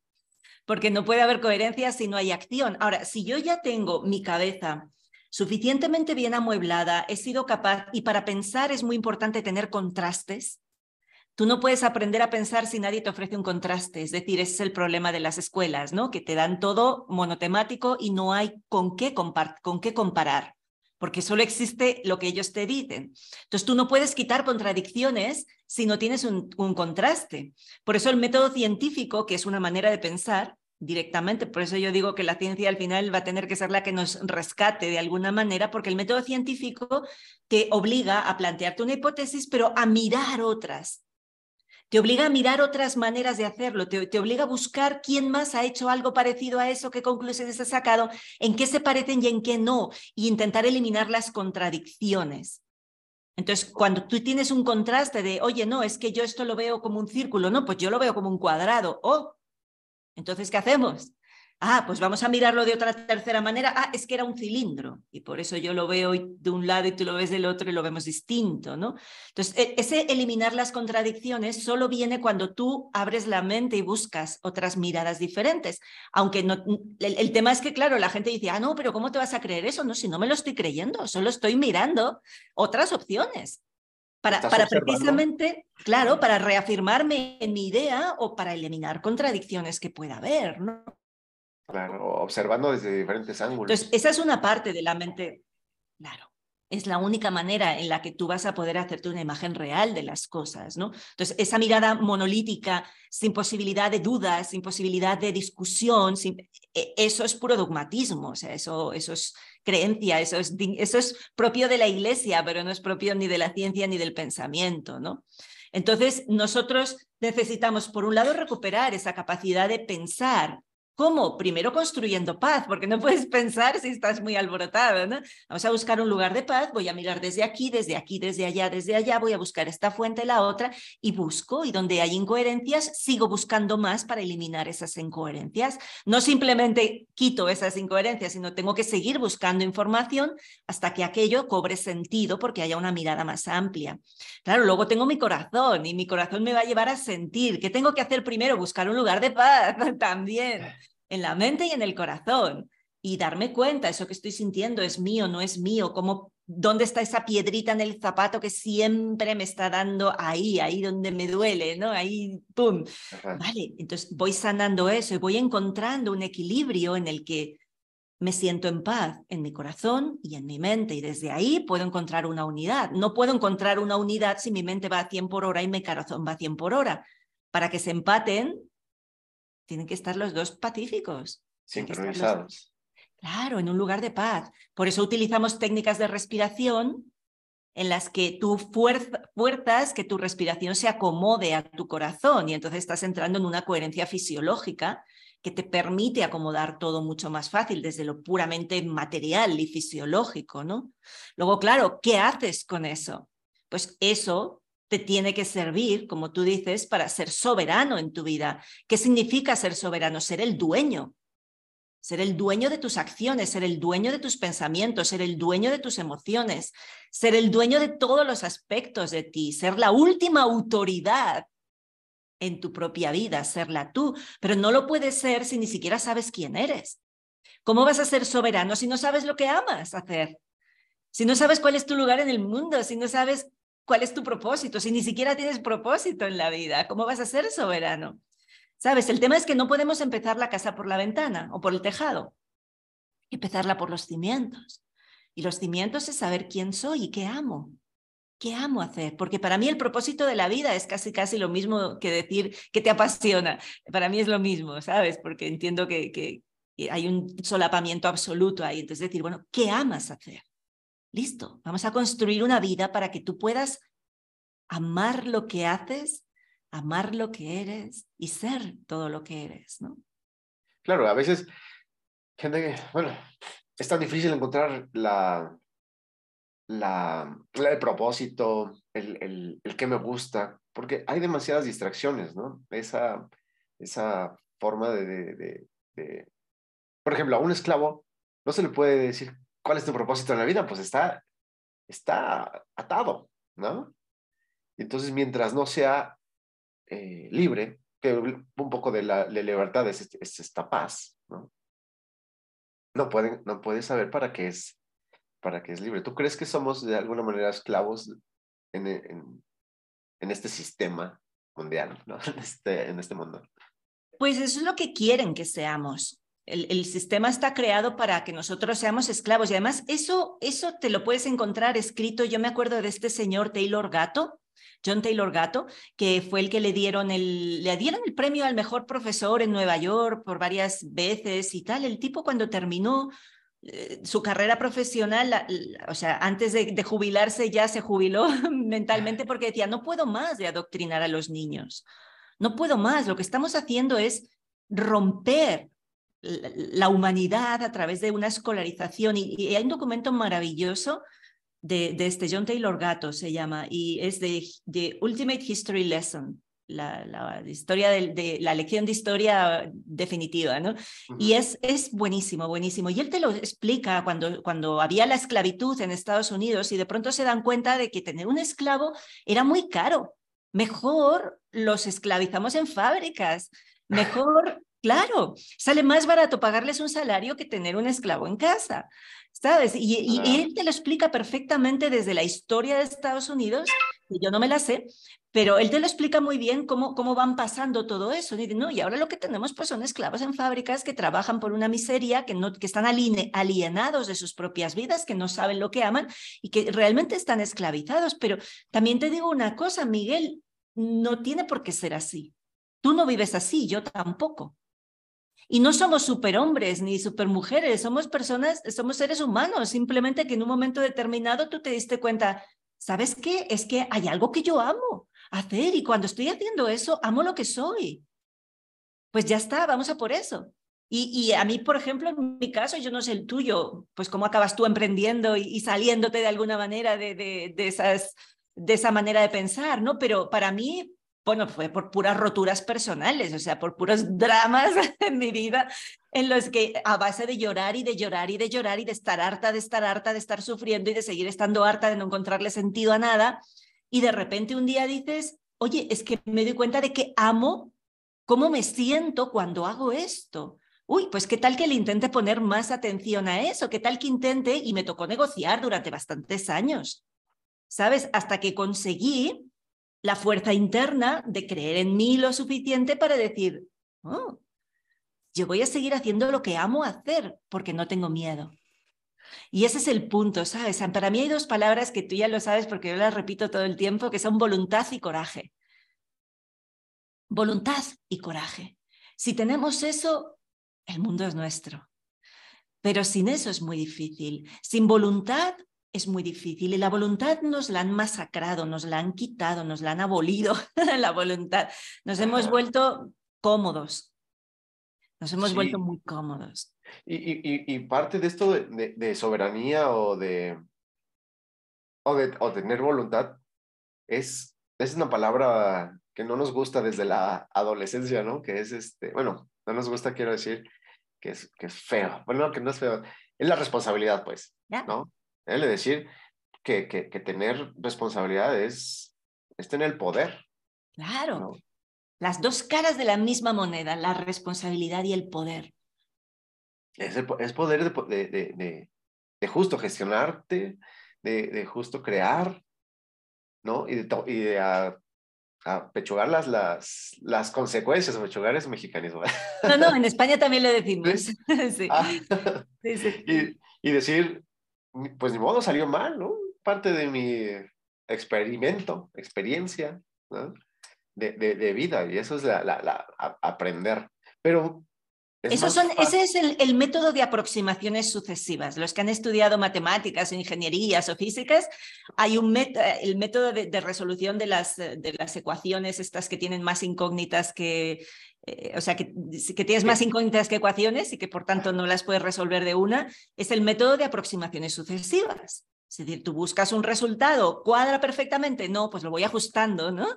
porque no puede haber coherencia si no hay acción. Ahora, si yo ya tengo mi cabeza suficientemente bien amueblada, he sido capaz, y para pensar es muy importante tener contrastes, Tú no puedes aprender a pensar si nadie te ofrece un contraste, es decir, ese es el problema de las escuelas, ¿no? Que te dan todo monotemático y no hay con qué, comparar, porque solo existe lo que ellos te dicen. Entonces tú no puedes quitar contradicciones si no tienes un contraste. Por eso el método científico, que es una manera de pensar, directamente. Por eso yo digo que la ciencia al final va a tener que ser la que nos rescate de alguna manera, porque el método científico te obliga a plantearte una hipótesis, pero a mirar otras te obliga a mirar otras maneras de hacerlo, te, obliga a buscar quién más ha hecho algo parecido a eso, qué conclusiones ha sacado, en qué se parecen y en qué no, y intentar eliminar las contradicciones. Entonces, cuando tú tienes un contraste de, oye, no, es que yo esto lo veo como un círculo, no, pues yo lo veo como un cuadrado. Oh, entonces, ¿qué hacemos? Ah, pues vamos a mirarlo de otra tercera manera. Ah, es que era un cilindro y por eso yo lo veo de un lado y tú lo ves del otro y lo vemos distinto, ¿no? Entonces, e, ese eliminar las contradicciones solo viene cuando tú abres la mente y buscas otras miradas diferentes. Aunque no, el, tema es que, claro, la gente dice, ah, no, pero ¿cómo te vas a creer eso? No, si no me lo estoy creyendo, solo estoy mirando otras opciones. Para, para precisamente, claro, para reafirmarme en mi idea o para eliminar contradicciones que pueda haber, ¿no? Claro, observando desde diferentes ángulos. Entonces, esa es una parte de la mente, claro. Es la única manera en la que tú vas a poder hacerte una imagen real de las cosas, ¿no? Entonces, esa mirada monolítica, sin posibilidad de dudas, sin posibilidad de discusión, e, eso es puro dogmatismo, o sea, eso, eso es creencia, eso es, eso es propio de la iglesia, pero no es propio ni de la ciencia ni del pensamiento, ¿no? Entonces, nosotros necesitamos, por un lado, recuperar esa capacidad de pensar ¿Cómo? Primero construyendo paz, porque no puedes pensar si estás muy alborotado, ¿no? Vamos a buscar un lugar de paz, voy a mirar desde aquí, desde aquí, desde allá, desde allá, voy a buscar esta fuente, la otra, y busco, y donde hay incoherencias, sigo buscando más para eliminar esas incoherencias. No simplemente quito esas incoherencias, sino tengo que seguir buscando información hasta que aquello cobre sentido, porque haya una mirada más amplia. Claro, luego tengo mi corazón, y mi corazón me va a llevar a sentir. ¿Qué tengo que hacer primero? Buscar un lugar de paz también en la mente y en el corazón y darme cuenta, eso que estoy sintiendo es mío, no es mío, cómo, dónde está esa piedrita en el zapato que siempre me está dando ahí, ahí donde me duele, ¿no? Ahí, ¡pum! Vale, entonces voy sanando eso y voy encontrando un equilibrio en el que me siento en paz en mi corazón y en mi mente y desde ahí puedo encontrar una unidad. No puedo encontrar una unidad si mi mente va a 100 por hora y mi corazón va a 100 por hora. Para que se empaten, tienen que estar los dos pacíficos. Sincronizados. Claro, en un lugar de paz. Por eso utilizamos técnicas de respiración en las que tú fuerzas que tu respiración se acomode a tu corazón y entonces estás entrando en una coherencia fisiológica que te permite acomodar todo mucho más fácil desde lo puramente material y fisiológico, ¿no? Luego, claro, ¿qué haces con eso? Pues eso te tiene que servir, como tú dices, para ser soberano en tu vida. ¿Qué significa ser soberano? Ser el dueño. Ser el dueño de tus acciones, ser el dueño de tus pensamientos, ser el dueño de tus emociones, ser el dueño de todos los aspectos de ti, ser la última autoridad en tu propia vida, serla tú. Pero no lo puedes ser si ni siquiera sabes quién eres. ¿Cómo vas a ser soberano si no sabes lo que amas hacer? Si no sabes cuál es tu lugar en el mundo, si no sabes ¿Cuál es tu propósito? Si ni siquiera tienes propósito en la vida, ¿cómo vas a ser soberano? Sabes, el tema es que no podemos empezar la casa por la ventana o por el tejado. Empezarla por los cimientos. Y los cimientos es saber quién soy y qué amo. ¿Qué amo hacer? Porque para mí el propósito de la vida es casi, casi lo mismo que decir que te apasiona. Para mí es lo mismo, ¿sabes? Porque entiendo que, que hay un solapamiento absoluto ahí. Entonces, decir, bueno, ¿qué amas hacer? Listo, vamos a construir una vida para que tú puedas amar lo que haces, amar lo que eres y ser todo lo que eres, ¿no? Claro, a veces, gente, bueno, es tan difícil encontrar la, la, el propósito, el, el, el que me gusta, porque hay demasiadas distracciones, ¿no? Esa, esa forma de, de, de, por ejemplo, a un esclavo no se le puede decir ¿cuál es tu propósito en la vida? Pues está, está atado, ¿no? Entonces, mientras no sea eh, libre, que un poco de la, libertad es, esta paz, ¿no? No puede, no puede saber para qué es para qué es libre. ¿Tú crees que somos de alguna manera esclavos en, en, en este sistema mundial, ¿no? en, este, en este mundo? Pues eso es lo que quieren que seamos el, sistema está creado para que nosotros seamos esclavos y además eso, eso te lo puedes encontrar escrito. Yo me acuerdo de este señor Taylor Gato, John Taylor Gato, que fue el que le dieron el, le dieron el premio al mejor profesor en Nueva York por varias veces y tal. El tipo cuando terminó eh, su carrera profesional, o sea, antes de, de, jubilarse ya se jubiló mentalmente porque decía, no puedo más de adoctrinar a los niños, no puedo más, lo que estamos haciendo es romper la humanidad a través de una escolarización. Y, hay un documento maravilloso de, de este John Taylor Gatto, se llama, y es de, de Ultimate History Lesson la, historia de, la lección de historia definitiva, ¿no? Y es, es buenísimo, buenísimo. Y él te lo explica cuando, cuando había la esclavitud en Estados Unidos y de pronto se dan cuenta de que tener un esclavo era muy caro. Mejor los esclavizamos en fábricas, mejor, claro, sale más barato pagarles un salario que tener un esclavo en casa. ¿Sabes? Y, y, él te lo explica perfectamente desde la historia de Estados Unidos, que yo no me la sé, pero él te lo explica muy bien cómo, cómo van pasando todo eso. Y, no, y ahora lo que tenemos pues son esclavos en fábricas que trabajan por una miseria, que, no, que están alienados de sus propias vidas, que no saben lo que aman y que realmente están esclavizados. Pero también te digo una cosa, Miguel, no tiene por qué ser así. Tú no vives así, yo tampoco. Y no somos superhombres ni supermujeres, somos personas, somos seres humanos, simplemente que en un momento determinado tú te diste cuenta, ¿sabes qué? Es que hay algo que yo amo hacer y cuando estoy haciendo eso, amo lo que soy. Pues ya está, vamos a por eso. Y, y, a mí, por ejemplo, en mi caso, yo no sé el tuyo, pues cómo acabas tú emprendiendo y, saliéndote de alguna manera de, de, de, esas, de esa manera de pensar, ¿no? Pero para mí, bueno, fue por puras roturas personales, o sea, por puros dramas en mi vida, en los que a base de llorar y de llorar y de llorar y de estar harta, de estar harta, de estar sufriendo y de seguir estando harta, de no encontrarle sentido a nada, y de repente un día dices, oye, es que me doy cuenta de que amo cómo me siento cuando hago esto. Uy, pues qué tal que le intente poner más atención a eso, qué tal que intente, y me tocó negociar durante bastantes años, ¿sabes? Hasta que conseguí la fuerza interna de creer en mí lo suficiente para decir, oh, yo voy a seguir haciendo lo que amo hacer porque no tengo miedo. Y ese es el punto, ¿sabes? Para mí hay dos palabras que tú ya lo sabes porque yo las repito todo el tiempo, que son voluntad y coraje. Voluntad y coraje. Si tenemos eso, el mundo es nuestro. Pero sin eso es muy difícil. Sin voluntad es muy difícil. Y la voluntad nos la han masacrado, nos la han quitado, nos la han abolido, la voluntad. Nos hemos vuelto cómodos. Nos hemos vuelto muy cómodos. Y, parte de esto de, soberanía o de, o de o tener voluntad es, es una palabra que no nos gusta desde la adolescencia, ¿no? Que es este, bueno, no nos gusta, quiero decir, que es, que es feo. Bueno, que no es feo. Es la responsabilidad, pues, ¿no? Es decir que, que, que, tener responsabilidad es, tener el poder. Claro. Las dos caras de la misma moneda, la responsabilidad y el poder. Es, poder de, de, de, justo gestionarte, de, justo crear, ¿no? Y de, y de a, pechugar las, las, las consecuencias, pechugar es mexicanismo. No, no, en España también lo decimos. Sí. Ah. Y, y, decir, pues ni modo, salió mal, ¿no? Parte de mi experimento, experiencia, ¿no? de, de, vida, y eso es la, la, la aprender. Pero son, ese es el, método de aproximaciones sucesivas. Los que han estudiado matemáticas o ingenierías o físicas, hay un el método de, resolución de las, de las ecuaciones, estas que tienen más incógnitas que, eh, o sea, que, que, tienes más incógnitas que ecuaciones y que por tanto no las puedes resolver de una, es el método de aproximaciones sucesivas. Es decir, tú buscas un resultado, cuadra perfectamente, no, pues lo voy ajustando, ¿no?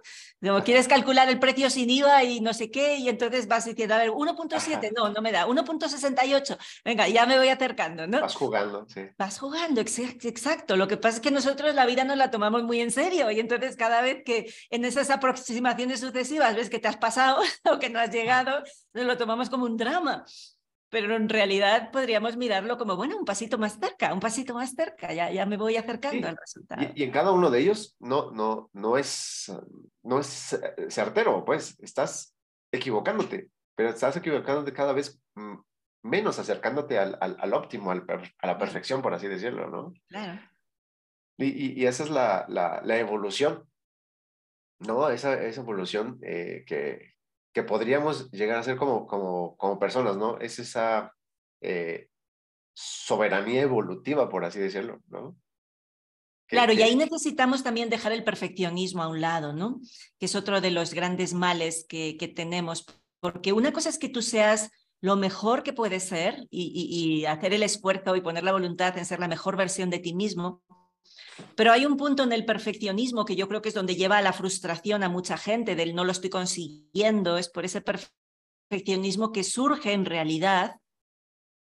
Como quieres calcular el precio sin IVA y no sé qué, y entonces vas diciendo, a ver, 1.7, no, no me da, 1.68, venga, ya me voy acercando, ¿no? Vas jugando, sí. Vas jugando, exacto. Lo que pasa es que nosotros la vida nos la tomamos muy en serio, y entonces cada vez que en esas aproximaciones sucesivas ves que te has pasado o que no has llegado, nos lo tomamos como un drama pero en realidad podríamos mirarlo como, bueno, un pasito más cerca, un pasito más cerca, ya, ya me voy acercando al resultado. Y, en cada uno de ellos no, no, no, es, no es eh, certero, pues estás equivocándote, pero estás equivocándote cada vez menos acercándote al, al, óptimo, al a la perfección, por así decirlo, ¿no? Claro. Y, y, esa es la, la, la, evolución, ¿no? Esa, esa evolución eh, que, que podríamos llegar a ser como, como, como personas, ¿no? Es esa eh, soberanía evolutiva, por así decirlo, ¿no? claro, y ahí necesitamos también dejar el perfeccionismo a un lado, ¿no? Que es otro de los grandes males que, que tenemos, porque una cosa es que tú seas lo mejor que puedes ser y, y, y, hacer el esfuerzo y poner la voluntad en ser la mejor versión de ti mismo, Pero hay un punto en el perfeccionismo que yo creo que es donde lleva a la frustración a mucha gente del no lo estoy consiguiendo, es por ese perfeccionismo que surge en realidad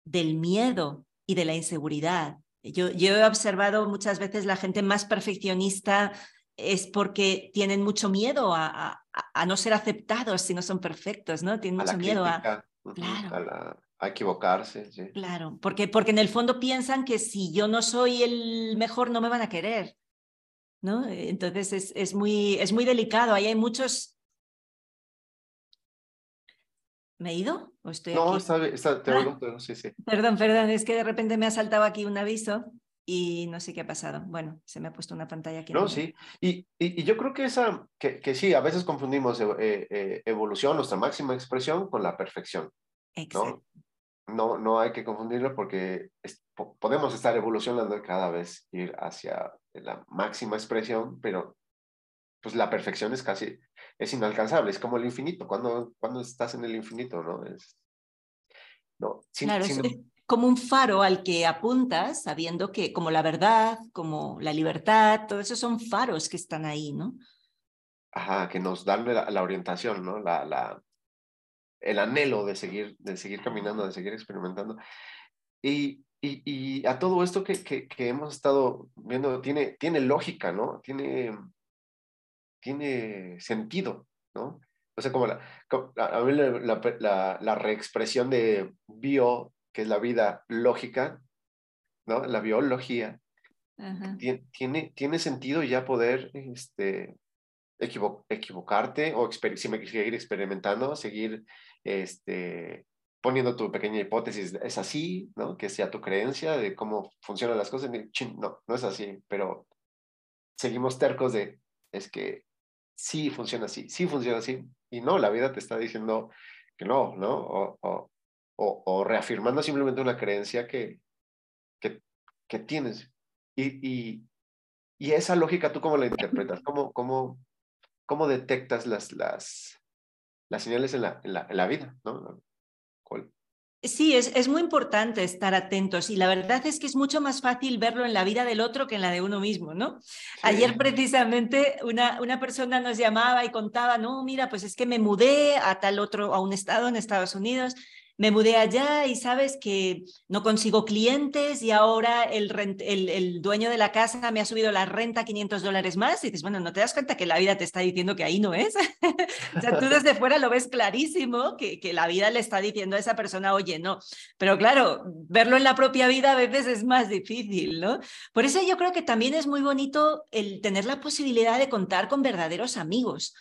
del miedo y de la inseguridad. Yo, yo he observado muchas veces la gente más perfeccionista es porque tienen mucho miedo a, a, no ser aceptados si no son perfectos, ¿no? Tienen mucho miedo a... Claro. A, equivocarse. Sí. Claro, porque, porque en el fondo piensan que si yo no soy el mejor no me van a querer, ¿no? Entonces es, es, muy, es muy delicado, ahí hay muchos... ¿Me he ido? ¿O estoy no, está bien, está, te ah. sí, sí. Perdón, perdón, es que de repente me ha saltado aquí un aviso y no sé qué ha pasado. Bueno, se me ha puesto una pantalla aquí. No, sí. Y, y, yo creo que esa, que, que sí, a veces confundimos eh, eh, evolución, nuestra máxima expresión, con la perfección. Exacto. ¿no? No, hay que confundirlo porque podemos estar evolucionando cada vez, ir hacia la máxima expresión, pero pues la perfección es casi, es inalcanzable, es como el infinito, cuando, cuando estás en el infinito, ¿no? Es, no, claro, como un faro al que apuntas, sabiendo que como la verdad, como la libertad, todo eso son faros que están ahí, ¿no? Ajá, que nos dan la, orientación, ¿no? La, la, el anhelo de seguir, de seguir caminando, de seguir experimentando. Y, y, y a todo esto que, que, que, hemos estado viendo tiene, tiene lógica, ¿no? Tiene, tiene sentido, ¿no? O sea, como la, a mí la, la, la reexpresión de bio que es la vida lógica, ¿no? La biología, tiene, tiene sentido ya poder este, equivocarte o seguir experimentando, seguir este, poniendo tu pequeña hipótesis, es así, ¿no? Que sea tu creencia de cómo funcionan las cosas. No, no es así, pero seguimos tercos de, es que sí funciona así, sí funciona así, y no, la vida te está diciendo que no, ¿no? o, o, reafirmando simplemente una creencia que, que, que tienes. Y, y, y, esa lógica, ¿tú cómo la interpretas? ¿Cómo, cómo, cómo detectas las, las, las señales en la, en la, en la vida? ¿no? Sí, es, es, muy importante estar atentos y la verdad es que es mucho más fácil verlo en la vida del otro que en la de uno mismo, ¿no? Ayer precisamente una, una persona nos llamaba y contaba, no, mira, pues es que me mudé a tal otro, a un estado en Estados Unidos me mudé allá y sabes que no consigo clientes y ahora el, dueño de la casa me ha subido la renta 500 dólares más y dices, bueno, ¿no te das cuenta que la vida te está diciendo que ahí no es? o sea, tú desde fuera lo ves clarísimo que, que la vida le está diciendo a esa persona, oye, no. Pero claro, verlo en la propia vida a veces es más difícil, ¿no? Por eso yo creo que también es muy bonito el tener la posibilidad de contar con verdaderos amigos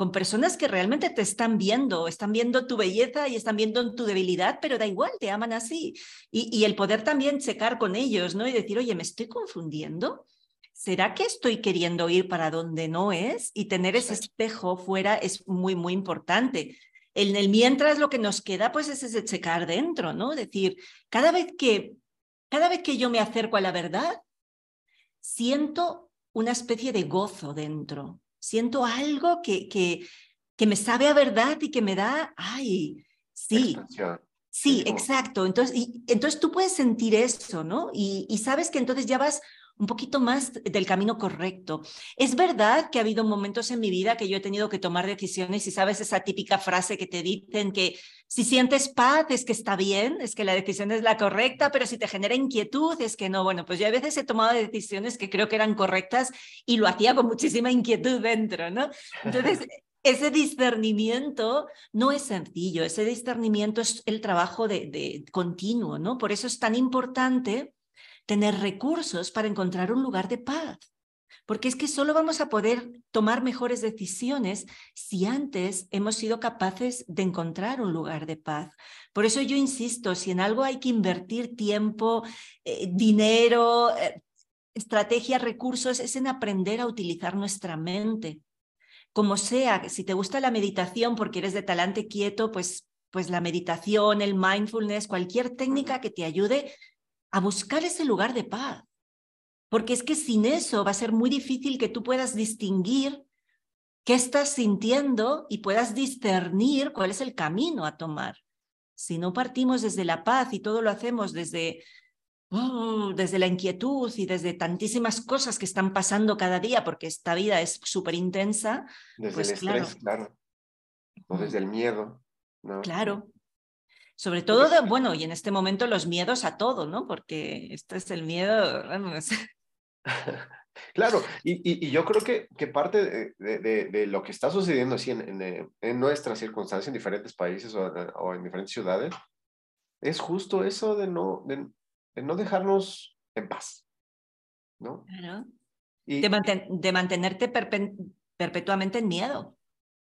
con personas que realmente te están viendo, están viendo tu belleza y están viendo tu debilidad, pero da igual, te aman así. Y, el poder también checar con ellos, ¿no? Y decir, oye, ¿me estoy confundiendo? ¿Será que estoy queriendo ir para donde no es? Y tener ese espejo fuera es muy, muy importante. En el mientras lo que nos queda, pues es ese checar dentro, ¿no? Decir, cada vez que, cada vez que yo me acerco a la verdad, siento una especie de gozo dentro, siento algo que, que, que me sabe a verdad y que me da, ay, sí. Sí, exacto. Entonces, y, entonces tú puedes sentir eso, ¿no? Y, y sabes que entonces ya vas un poquito más del camino correcto. Es verdad que ha habido momentos en mi vida que yo he tenido que tomar decisiones y sabes esa típica frase que te dicen que si sientes paz es que está bien, es que la decisión es la correcta, pero si te genera inquietud es que no. Bueno, pues yo a veces he tomado decisiones que creo que eran correctas y lo hacía con muchísima inquietud dentro, ¿no? Entonces, ese discernimiento no es sencillo, ese discernimiento es el trabajo de, de continuo, ¿no? Por eso es tan importante tener recursos para encontrar un lugar de paz. Porque es que solo vamos a poder tomar mejores decisiones si antes hemos sido capaces de encontrar un lugar de paz. Por eso yo insisto, si en algo hay que invertir tiempo, eh, dinero, eh, estrategia, recursos, es en aprender a utilizar nuestra mente. Como sea, si te gusta la meditación porque eres de talante quieto, pues, pues la meditación, el mindfulness, cualquier técnica que te ayude a buscar ese lugar de paz. Porque es que sin eso va a ser muy difícil que tú puedas distinguir qué estás sintiendo y puedas discernir cuál es el camino a tomar. Si no partimos desde la paz y todo lo hacemos desde, oh, desde la inquietud y desde tantísimas cosas que están pasando cada día, porque esta vida es súper intensa. Desde pues el estrés, claro. O desde el miedo. ¿no? Claro. Sobre todo, de, bueno, y en este momento los miedos a todo, ¿no? Porque este es el miedo, vamos. Claro, y, y, yo creo que, que parte de, de, de, lo que está sucediendo así en, en, eh, en nuestras circunstancias en diferentes países o, o, en diferentes ciudades es justo eso de no, de, no dejarnos en paz, ¿no? Claro. Y, de, manten, de, mantenerte perpetuamente en miedo.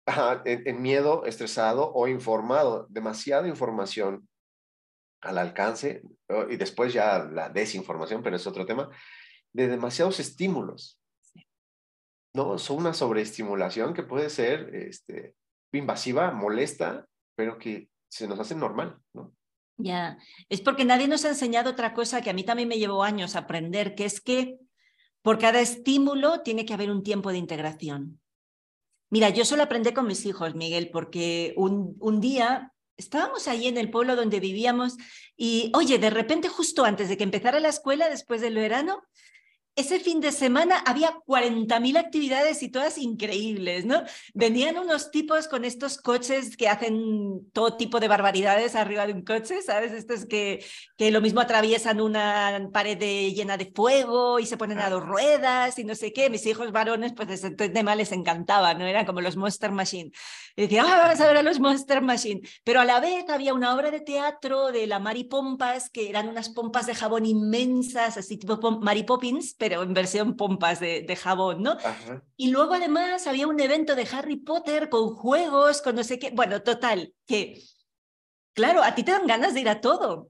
Ajá, en, en miedo, estresado o informado, demasiada información al alcance y después ya la desinformación, pero es otro tema de demasiados estímulos. ¿No? Son una sobreestimulación que puede ser este, invasiva, molesta, pero que se nos hace normal, ¿no? Ya, es porque nadie nos ha enseñado otra cosa que a mí también me llevó años aprender, que es que por cada estímulo tiene que haber un tiempo de integración. Mira, yo solo aprendí con mis hijos, Miguel, porque un, día estábamos ahí en el pueblo donde vivíamos y, oye, de repente justo antes de que empezara la escuela, después del verano, ese fin de semana había 40.000 actividades y todas increíbles, ¿no? Venían unos tipos con estos coches que hacen todo tipo de barbaridades arriba de un coche, ¿sabes? Estos que, que lo mismo atraviesan una pared llena de fuego y se ponen a dos ruedas y no sé qué. Mis hijos varones, pues ese tema les encantaba, ¿no? Eran como los Monster Machine. Y decía, ah, vamos a ver a los Monster Machine. Pero a la vez había una obra de teatro de la Mary Pompas, que eran unas pompas de jabón inmensas, así tipo Mary Poppins, pero en versión pompas de, de jabón, ¿no? Ajá. Y luego además había un evento de Harry Potter con juegos, con no sé qué. Bueno, total, que, claro, a ti te dan ganas de ir a todo.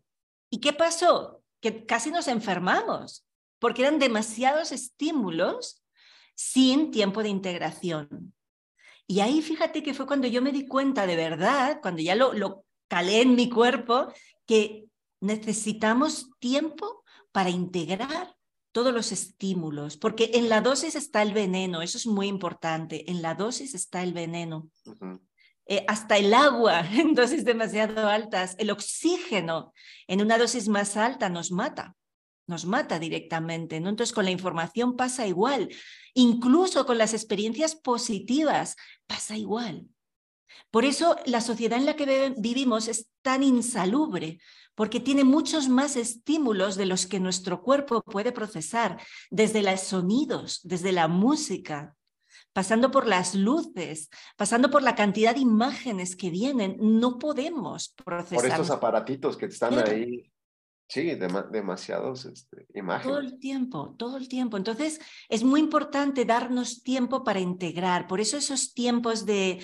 ¿Y qué pasó? Que casi nos enfermamos, porque eran demasiados estímulos sin tiempo de integración. Y ahí fíjate que fue cuando yo me di cuenta de verdad, cuando ya lo, lo calé en mi cuerpo, que necesitamos tiempo para integrar todos los estímulos, porque en la dosis está el veneno, eso es muy importante, en la dosis está el veneno. Uh -huh. eh, hasta el agua en dosis demasiado altas, el oxígeno en una dosis más alta nos mata, nos mata directamente, ¿no? Entonces con la información pasa igual, incluso con las experiencias positivas pasa igual. Por eso la sociedad en la que vivimos es tan insalubre, porque tiene muchos más estímulos de los que nuestro cuerpo puede procesar, desde los sonidos, desde la música, pasando por las luces, pasando por la cantidad de imágenes que vienen, no podemos procesar. Por estos aparatitos que están claro. ahí. Sí, dem demasiados este, imágenes. Todo el tiempo, todo el tiempo. Entonces, es muy importante darnos tiempo para integrar. Por eso esos tiempos de,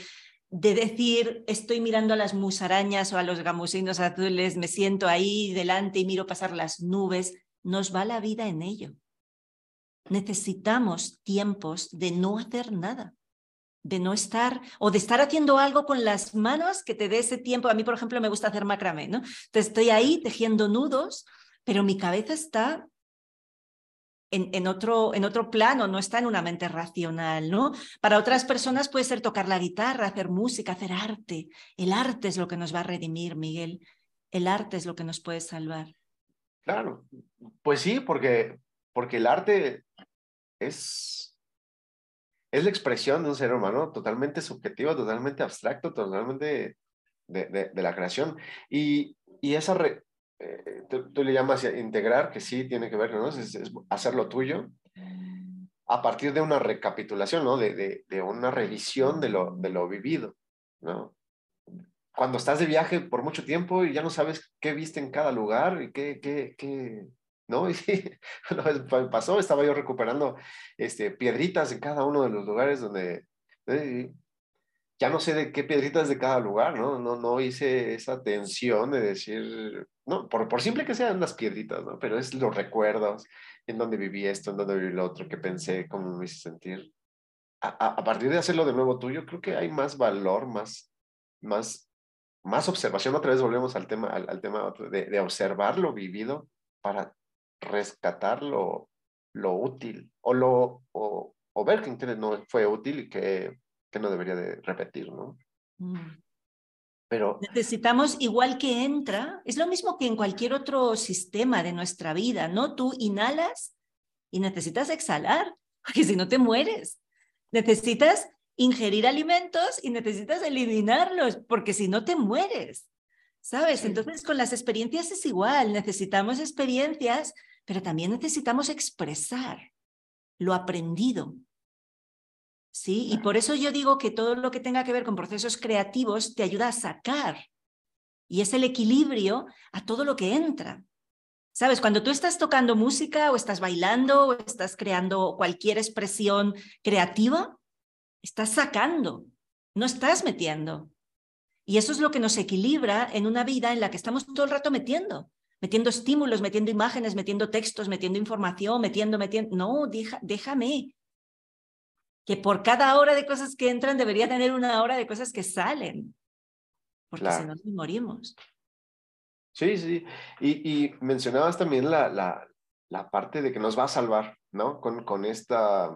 de decir, estoy mirando a las musarañas o a los gamusinos azules, me siento ahí delante y miro pasar las nubes, nos va la vida en ello. Necesitamos tiempos de no hacer nada, de no estar o de estar haciendo algo con las manos que te dé ese tiempo. A mí, por ejemplo, me gusta hacer macramé, ¿no? Entonces estoy ahí tejiendo nudos, pero mi cabeza está en, otro, en otro plano, no está en una mente racional, ¿no? Para otras personas puede ser tocar la guitarra, hacer música, hacer arte. El arte es lo que nos va a redimir, Miguel. El arte es lo que nos puede salvar. Claro, pues sí, porque, porque el arte es, es la expresión de un ser humano totalmente subjetivo, totalmente abstracto, totalmente de, de, de la creación. Y, y esa, eh, tú, le llamas integrar, que sí tiene que ver, ¿no? Es, es hacer lo tuyo a partir de una recapitulación, ¿no? De, de, de, una revisión de lo, de lo vivido, ¿no? Cuando estás de viaje por mucho tiempo y ya no sabes qué viste en cada lugar y qué, qué, qué ¿no? Y sí, una vez pasó, estaba yo recuperando este, piedritas en cada uno de los lugares donde... ¿eh? Ya no sé de qué piedritas de cada lugar, ¿no? No, no hice esa tensión de decir, no, por, por simple que sean las piedritas, ¿no? Pero es los recuerdos, en dónde viví esto, en dónde viví lo otro, qué pensé, cómo me hice sentir. A, a, a, partir de hacerlo de nuevo tuyo, creo que hay más valor, más, más, más observación. Otra vez volvemos al tema, al, al tema de, de, observar lo vivido para rescatar lo, lo útil o, lo, o, o ver que no fue útil y que que no debería de repetir, ¿no? Mm. Pero... Necesitamos, igual que entra, es lo mismo que en cualquier otro sistema de nuestra vida, ¿no? Tú inhalas y necesitas exhalar, porque si no te mueres. Necesitas ingerir alimentos y necesitas eliminarlos, porque si no te mueres. ¿Sabes? Entonces con las experiencias es igual, necesitamos experiencias, pero también necesitamos expresar lo aprendido. ¿Sí? Y por eso yo digo que todo lo que tenga que ver con procesos creativos te ayuda a sacar. Y es el equilibrio a todo lo que entra. ¿Sabes? Cuando tú estás tocando música o estás bailando o estás creando cualquier expresión creativa, estás sacando, no estás metiendo. Y eso es lo que nos equilibra en una vida en la que estamos todo el rato metiendo, metiendo estímulos, metiendo imágenes, metiendo textos, metiendo información, metiendo, metiendo. No, déjame. Que por cada hora de cosas que entran debería tener una hora de cosas que salen. Porque si no, nos morimos. Sí, sí. Y, y mencionabas también la, la, la, parte de que nos va a salvar, ¿no? Con, con esta...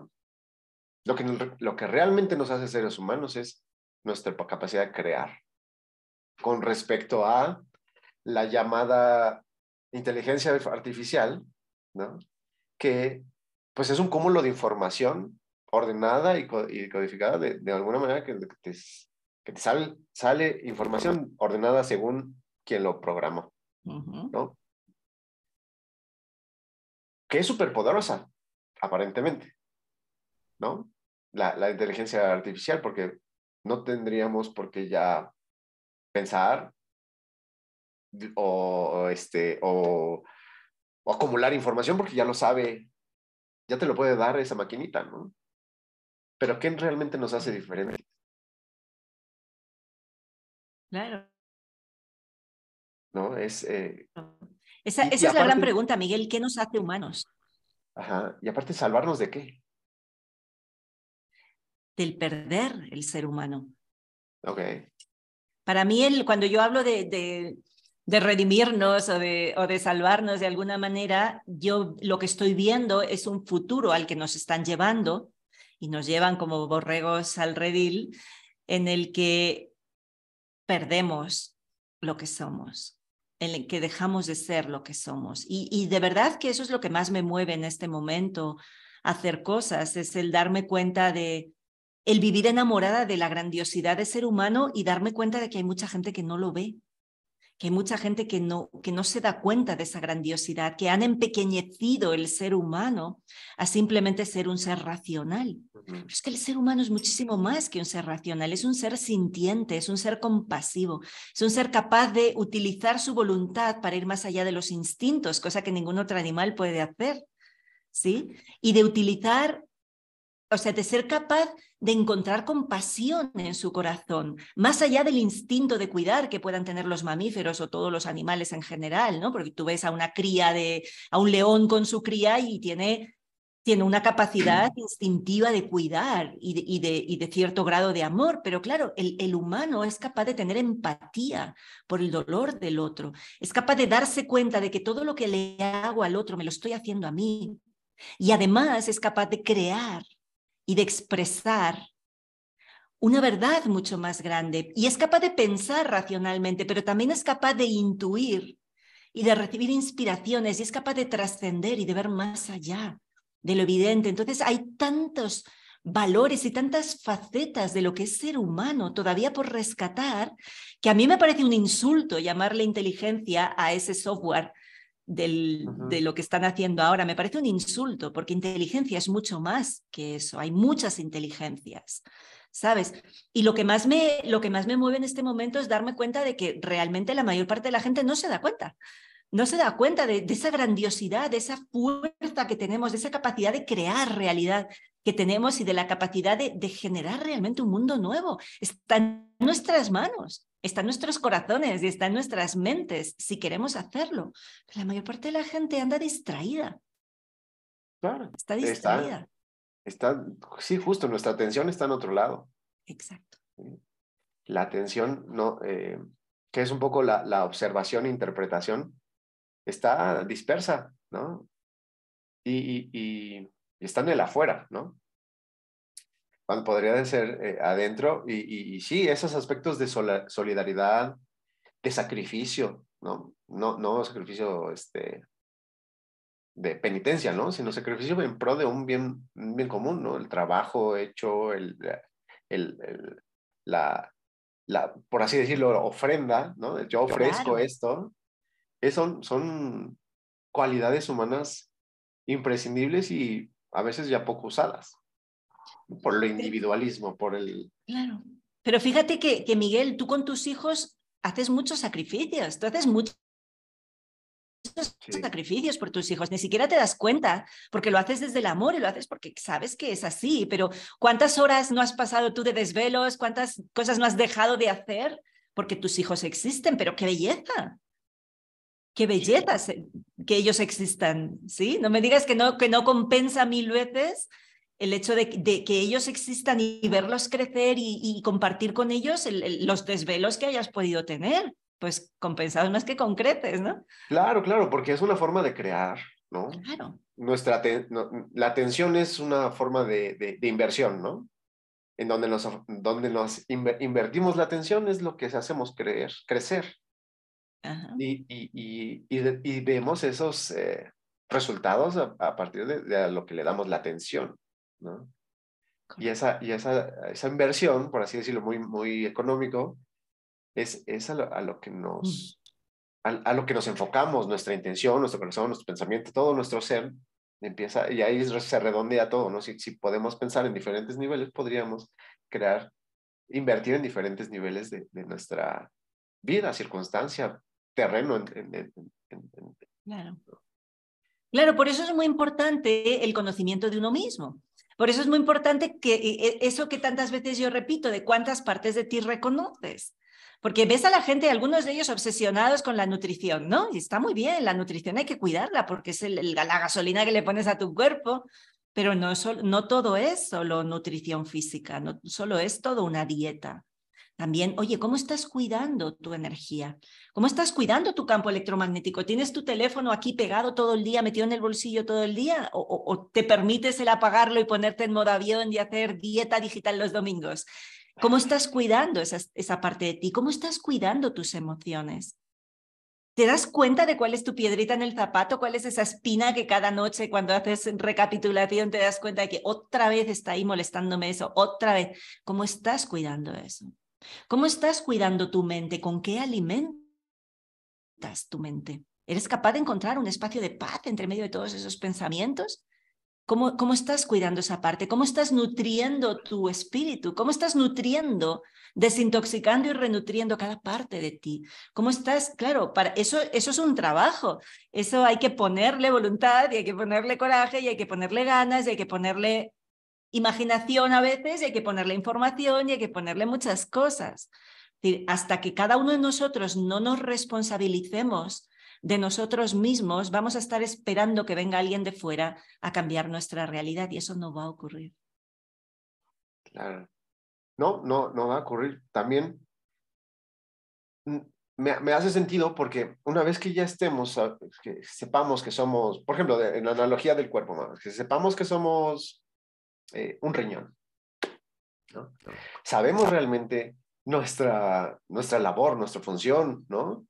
Lo que, lo que realmente nos hace seres humanos es nuestra capacidad de crear. Con respecto a la llamada inteligencia artificial, ¿no? Que pues es un cúmulo de información ordenada y, codificada de, de, alguna manera que, te, que te sale, sale información ordenada según quien lo programó, ¿no? Que es súper poderosa, aparentemente, ¿no? La, la, inteligencia artificial, porque no tendríamos por qué ya pensar o, este, o, o acumular información porque ya lo sabe, ya te lo puede dar esa maquinita, ¿no? Pero ¿qué realmente nos hace diferentes? Claro. ¿no? Es, eh, esa, esa es la gran pregunta, Miguel, ¿qué nos hace humanos? Ajá, y aparte, ¿salvarnos de qué? Del perder el ser humano. Ok. Para mí, el, cuando yo hablo de, de, de redimirnos o de, o de salvarnos de alguna manera, yo lo que estoy viendo es un futuro al que nos están llevando y nos llevan como borregos al redil, en el que perdemos lo que somos en el que dejamos de ser lo que somos. Y, de verdad que eso es lo que más me mueve en este momento, hacer cosas, es el darme cuenta de el vivir enamorada de la grandiosidad de ser humano y darme cuenta de que hay mucha gente que no lo ve que hay mucha gente que no, que no se da cuenta de esa grandiosidad, que han empequeñecido el ser humano a simplemente ser un ser racional. Pero es que el ser humano es muchísimo más que un ser racional, es un ser sintiente, es un ser compasivo, es un ser capaz de utilizar su voluntad para ir más allá de los instintos, cosa que ningún otro animal puede hacer. ¿Sí? Y de utilizar o sea, de ser capaz de encontrar compasión en su corazón, más allá del instinto de cuidar que puedan tener los mamíferos o todos los animales en general, ¿no? Porque tú ves a una cría de, a un león con su cría y tiene, tiene una capacidad instintiva de cuidar y de, y de, y de cierto grado de amor, pero claro, el, el humano es capaz de tener empatía por el dolor del otro, es capaz de darse cuenta de que todo lo que le hago al otro me lo estoy haciendo a mí. Y además es capaz de crear y de expresar una verdad mucho más grande. Y es capaz de pensar racionalmente, pero también es capaz de intuir y de recibir inspiraciones y es capaz de trascender y de ver más allá de lo evidente. Entonces hay tantos valores y tantas facetas de lo que es ser humano todavía por rescatar, que a mí me parece un insulto llamarle inteligencia a ese software de lo que están haciendo ahora. Me parece un insulto, porque inteligencia es mucho más que eso. Hay muchas inteligencias, ¿sabes? Y lo que más me, lo que más me mueve en este momento es darme cuenta de que realmente la mayor parte de la gente no se da cuenta. No se da cuenta de, esa grandiosidad, de esa fuerza que tenemos, de esa capacidad de crear realidad que tenemos y de la capacidad de, de generar realmente un mundo nuevo. Está en nuestras manos está en nuestros corazones y está en nuestras mentes si queremos hacerlo. Pero la mayor parte de la gente anda distraída. Claro. Está distraída. Está, sí, justo, nuestra atención está en otro lado. Exacto. La atención, no, eh, que es un poco la, la observación e interpretación, está dispersa, ¿no? Y, y, y, está en el afuera, ¿no? podría ser eh, adentro. Y, y, sí, esos aspectos de solidaridad, de sacrificio, ¿no? No, no sacrificio este, de penitencia, ¿no? Sino sacrificio en pro de un bien, bien común, ¿no? El trabajo hecho, el, el, la, la, por así decirlo, ofrenda, ¿no? Yo ofrezco esto. Son, son cualidades humanas imprescindibles y a veces ya poco usadas por el individualismo, por el... Claro. Pero fíjate que, que Miguel, tú con tus hijos haces muchos sacrificios, tú haces muchos sacrificios por tus hijos, ni siquiera te das cuenta, porque lo haces desde el amor y lo haces porque sabes que es así, pero ¿cuántas horas no has pasado tú de desvelos? ¿Cuántas cosas no has dejado de hacer? Porque tus hijos existen, pero qué belleza. Qué belleza que ellos existan, ¿sí? No me digas que no, que no compensa mil veces el hecho de, que ellos existan y verlos crecer y, compartir con ellos los desvelos que hayas podido tener, pues compensados más que con creces, ¿no? Claro, claro, porque es una forma de crear, ¿no? Claro. Nuestra la atención es una forma de, inversión, ¿no? En donde nos, donde nos invertimos la atención es lo que hacemos creer, crecer. Y, y, y, vemos esos eh, resultados a, a partir de, lo que le damos la atención. ¿no? Y, esa, y esa, esa inversión, por así decirlo, muy, muy económico, es, es a, lo, que nos, a, lo que nos enfocamos, nuestra intención, nuestro corazón, nuestro pensamiento, todo nuestro ser, empieza, y ahí se redondea todo, ¿no? Si, si podemos pensar en diferentes niveles, podríamos crear, invertir en diferentes niveles de, de nuestra vida, circunstancia, terreno. claro. Claro, por eso es muy importante el conocimiento de uno mismo. Por eso es muy importante que e, e, eso que tantas veces yo repito, de cuántas partes de ti reconoces. Porque ves a la gente, algunos de ellos obsesionados con la nutrición, ¿no? Y está muy bien, la nutrición hay que cuidarla porque es la gasolina que le pones a tu cuerpo, pero no, no todo es solo nutrición física, no solo es todo una dieta. También, oye, ¿cómo estás cuidando tu energía? ¿Cómo estás cuidando tu campo electromagnético? ¿Tienes tu teléfono aquí pegado todo el día, metido en el bolsillo todo el día? ¿O, te permites el apagarlo y ponerte en modo avión y hacer dieta digital los domingos? ¿Cómo estás cuidando esa, esa parte de ti? ¿Cómo estás cuidando tus emociones? ¿Te das cuenta de cuál es tu piedrita en el zapato? ¿Cuál es esa espina que cada noche cuando haces recapitulación te das cuenta de que otra vez está ahí molestándome eso? Otra vez. ¿Cómo estás cuidando eso? ¿Cómo estás cuidando tu mente? ¿Con qué alimentas tu mente? ¿Eres capaz de encontrar un espacio de paz entre medio de todos esos pensamientos? ¿Cómo, ¿Cómo, estás cuidando esa parte? ¿Cómo estás nutriendo tu espíritu? ¿Cómo estás nutriendo, desintoxicando y renutriendo cada parte de ti? ¿Cómo estás? Claro, para eso, eso es un trabajo. Eso hay que ponerle voluntad y hay que ponerle coraje y hay que ponerle ganas y hay que ponerle imaginación a veces, y hay que ponerle información y hay que ponerle muchas cosas. Hasta que cada uno de nosotros no nos responsabilicemos de nosotros mismos, vamos a estar esperando que venga alguien de fuera a cambiar nuestra realidad y eso no va a ocurrir. Claro. No, no, no va a ocurrir. También mm, me, me, hace sentido porque una vez que ya estemos, que sepamos que somos, por ejemplo, en la analogía del cuerpo, que sepamos que somos eh, un riñón. ¿no? Sabemos realmente nuestra, nuestra labor, nuestra función, ¿no?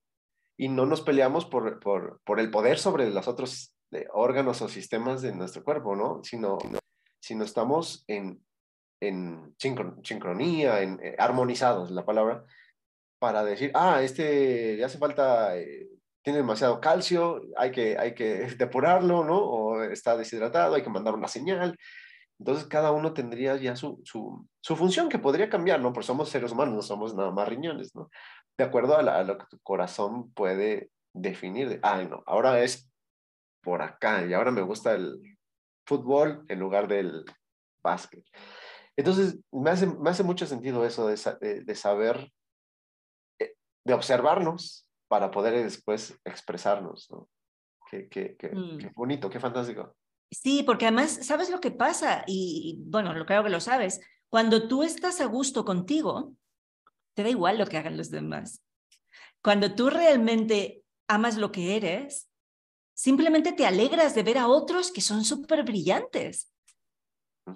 Y no nos peleamos por, por, por el poder sobre los otros eh, órganos o sistemas de nuestro cuerpo, ¿no? Sino, sino estamos en, en sincronía, en eh, armonizados, la palabra, para decir, ah, este le hace falta, tiene demasiado calcio, hay que, hay que depurarlo, ¿no? O está deshidratado, hay que mandar una señal. Entonces cada uno tendría ya su, su, su, función que podría cambiar, ¿no? Porque somos seres humanos, no somos nada más riñones, ¿no? De acuerdo a, lo que tu corazón puede definir. De, Ay, no, ahora es por acá y ahora me gusta el fútbol en lugar del básquet. Entonces, me hace, me hace mucho sentido eso de, de, saber, eh, de observarnos para poder después expresarnos, ¿no? Qué, qué, qué, mm. qué bonito, qué fantástico. Sí, porque además, ¿sabes lo que pasa? Y bueno, lo creo que lo sabes. Cuando tú estás a gusto contigo, te da igual lo que hagan los demás. Cuando tú realmente amas lo que eres, simplemente te alegras de ver a otros que son súper brillantes,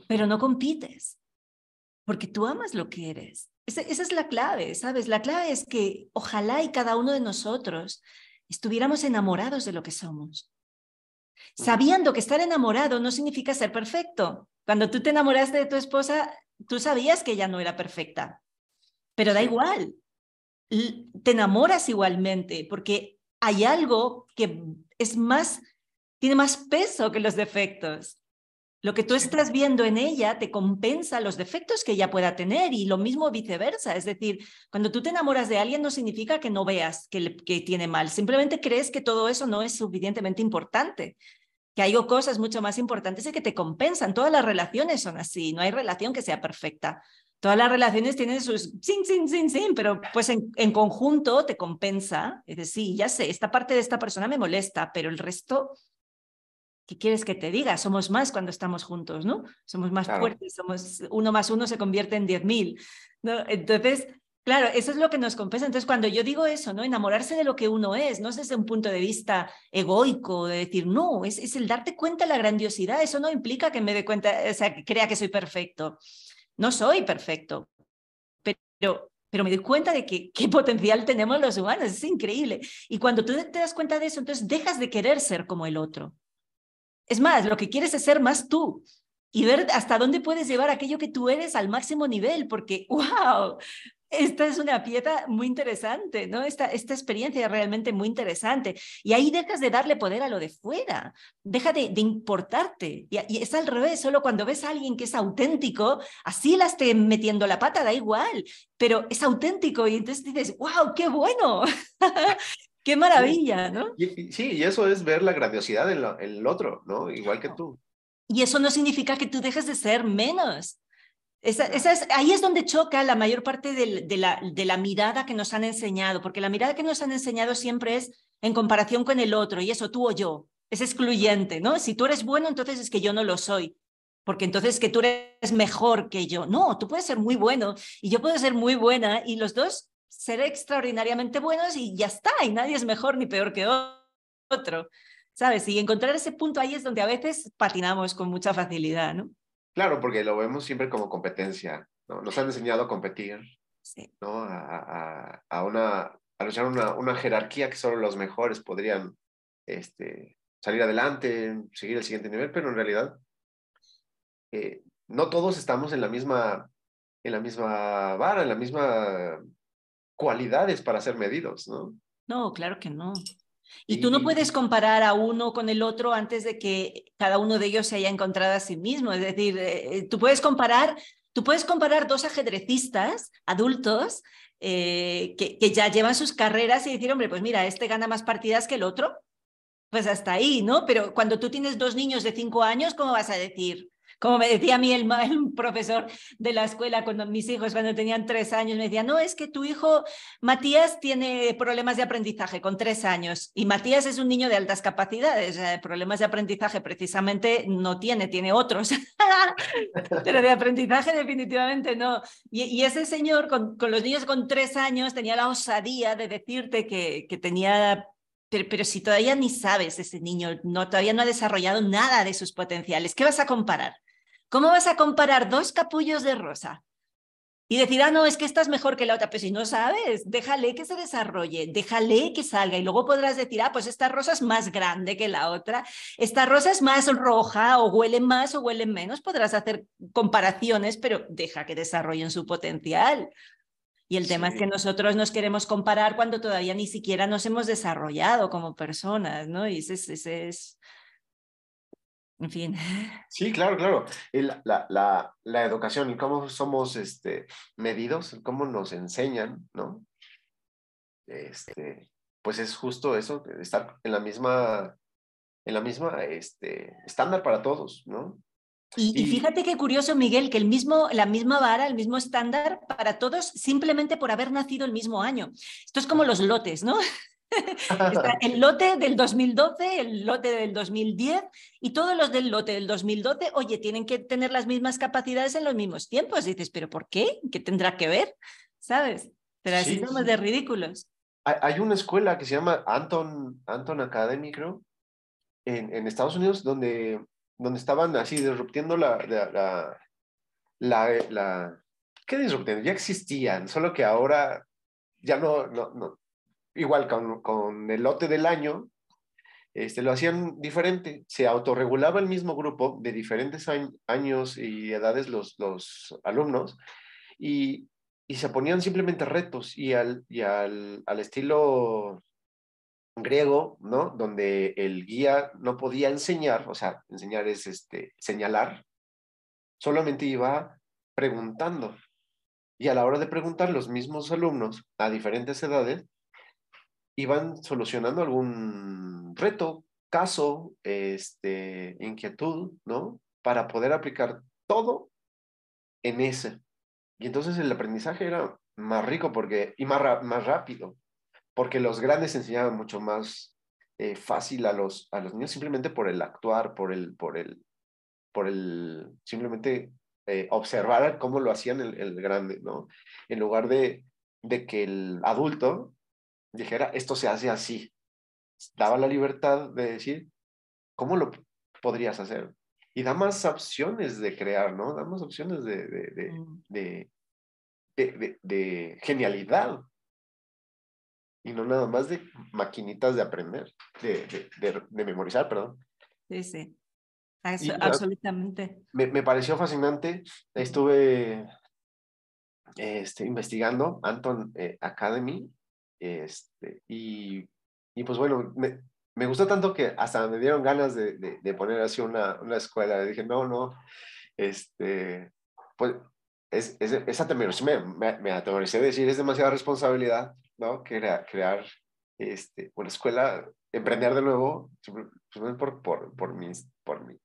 pero no compites. porque tú amas lo que eres. Esa, esa, es la clave, ¿sabes? La clave es que ojalá y cada uno de nosotros estuviéramos enamorados de lo que somos. Sabiendo que estar enamorado no significa ser perfecto. Cuando tú te enamoraste de tu esposa, tú sabías que ella no era perfecta, pero da igual. Te enamoras igualmente porque hay algo que es más, tiene más peso que los defectos. Lo que tú estás viendo en ella te compensa los defectos que ella pueda tener y lo mismo viceversa. Es decir, cuando tú te enamoras de alguien no significa que no veas que, que tiene mal, simplemente crees que todo eso no es suficientemente importante, que hay cosas mucho más importantes y que te compensan. Todas las relaciones son así, no hay relación que sea perfecta. Todas las relaciones tienen sus sin, sin, sin, sin, pero pues en, en conjunto te compensa. Es decir, sí, ya sé, esta parte de esta persona me molesta, pero el resto ¿qué quieres que te diga? Somos más cuando estamos juntos, ¿no? Somos más fuertes, somos uno más uno se convierte en diez mil, ¿no? Entonces, claro, eso es lo que nos compensa. Entonces, cuando yo digo eso, ¿no? Enamorarse de lo que uno es, no es desde un punto de vista egoico, de decir, no, es, es el darte cuenta de la grandiosidad. Eso no implica que me dé cuenta, o sea, que crea que soy perfecto. No soy perfecto, pero pero me doy cuenta de que qué potencial tenemos los humanos, es increíble. Y cuando tú te das cuenta de eso, entonces dejas de querer ser como el otro. Es más, lo que quieres es ser más tú y ver hasta dónde puedes llevar aquello que tú eres al máximo nivel, porque, wow, esta es una pieza muy interesante, ¿no? Esta, esta experiencia es realmente muy interesante. Y ahí dejas de darle poder a lo de fuera, deja de, importarte. Y, y, es al revés, solo cuando ves a alguien que es auténtico, así la esté metiendo la pata, da igual, pero es auténtico y entonces dices, wow, qué bueno. Qué maravilla, ¿no? sí, y eso es ver la grandiosidad en, el otro, ¿no? Igual que tú. Y eso no significa que tú dejes de ser menos. Esa, es, ahí es donde choca la mayor parte de, la, de la mirada que nos han enseñado, porque la mirada que nos han enseñado siempre es en comparación con el otro, y eso tú o yo, es excluyente, ¿no? Si tú eres bueno, entonces es que yo no lo soy, porque entonces que tú eres mejor que yo. No, tú puedes ser muy bueno y yo puedo ser muy buena, y los dos ser extraordinariamente buenos y ya está, y nadie es mejor ni peor que otro, ¿sabes? Y encontrar ese punto ahí es donde a veces patinamos con mucha facilidad, ¿no? Claro, porque lo vemos siempre como competencia, ¿no? Nos han enseñado a competir, ¿no? A, a, una, a luchar una, una jerarquía que solo los mejores podrían este, salir adelante, seguir el siguiente nivel, pero en realidad eh, no todos estamos en la misma en la misma vara, en la misma cualidades para ser medidos, ¿no? No, claro que no. Y, tú no puedes comparar a uno con el otro antes de que cada uno de ellos se haya encontrado a sí mismo. Es decir, eh, eh, tú puedes comparar, tú puedes comparar dos ajedrecistas adultos eh, que, que ya llevan sus carreras y decir, hombre, pues mira, este gana más partidas que el otro. Pues hasta ahí, ¿no? Pero cuando tú tienes dos niños de cinco años, ¿cómo vas a decir? Como me decía a mí el, profesor de la escuela cuando mis hijos, cuando tenían tres años, me decía, no, es que tu hijo Matías tiene problemas de aprendizaje con tres años y Matías es un niño de altas capacidades, problemas de aprendizaje precisamente no tiene, tiene otros, pero de aprendizaje definitivamente no. Y, ese señor con, con, los niños con tres años tenía la osadía de decirte que, que tenía pero, pero, si todavía ni sabes ese niño, no, todavía no ha desarrollado nada de sus potenciales, ¿qué vas a comparar? ¿Cómo vas a comparar dos capullos de rosa? Y decir, ah, no, es que esta es mejor que la otra. Pero si no sabes, déjale que se desarrolle, déjale que salga. Y luego podrás decir, ah, pues esta rosa es más grande que la otra, esta rosa es más roja, o huele más o huele menos. Podrás hacer comparaciones, pero deja que desarrollen su potencial. Y el tema es que nosotros nos queremos comparar cuando todavía ni siquiera nos hemos desarrollado como personas, ¿no? Y ese, ese es en fin. Sí, claro, claro. La, la, la, educación, cómo somos este, medidos, cómo nos enseñan, ¿no? Este, pues es justo eso, estar en la misma, en la misma este, estándar para todos, ¿no? Y, y, fíjate qué curioso, Miguel, que el mismo, la misma vara, el mismo estándar para todos simplemente por haber nacido el mismo año. Esto es como los lotes, ¿no? el lote del 2012, el lote del 2010 y todos los del lote del 2012, oye, tienen que tener las mismas capacidades en los mismos tiempos. dices, ¿pero por qué? ¿Qué tendrá que ver? ¿Sabes? Pero así somos de ridículos. Hay una escuela que se llama Anton, Anton Academy, creo, en, en Estados Unidos, donde, donde estaban así disruptiendo la, la, la, la ¿qué disruptiendo? Ya existían, solo que ahora ya no, no, no. Igual con, con el lote del año, este, lo hacían diferente, se autorregulaba el mismo grupo de diferentes años y edades los, los alumnos y, y, se ponían simplemente retos y al, y al, al estilo griego, ¿no? Donde el guía no podía enseñar, o sea, enseñar es este, señalar, solamente iba preguntando. Y a la hora de preguntar, los mismos alumnos a diferentes edades iban solucionando algún reto, caso, este, inquietud, ¿no? Para poder aplicar todo en ese. Y entonces el aprendizaje era más rico porque, y más, más rápido, porque los grandes enseñaban mucho más eh, fácil a los, a los niños simplemente por el actuar, por el, por el, por el, simplemente eh, observar cómo lo hacían el, el, grande, ¿no? En lugar de, de que el adulto dijera, esto se hace así. Daba la libertad de decir, ¿cómo lo podrías hacer? Y da más opciones de crear, ¿no? Da más opciones de, de, de, Mm. de, genialidad. Y no nada más de maquinitas de aprender, de, de, memorizar, perdón. Sí, sí. Y absolutamente. Me, me pareció fascinante. Estuve este, investigando Anton eh, Academy este, y, y pues bueno, me, me gustó tanto que hasta me dieron ganas de, de, de poner así una, una escuela. Dije, no, no, este, pues es, es, esa temerosidad, me, me, me de decir, es demasiada responsabilidad, ¿no? Crea, crear este, una escuela, emprender de nuevo, por, por, por, mis, por mi,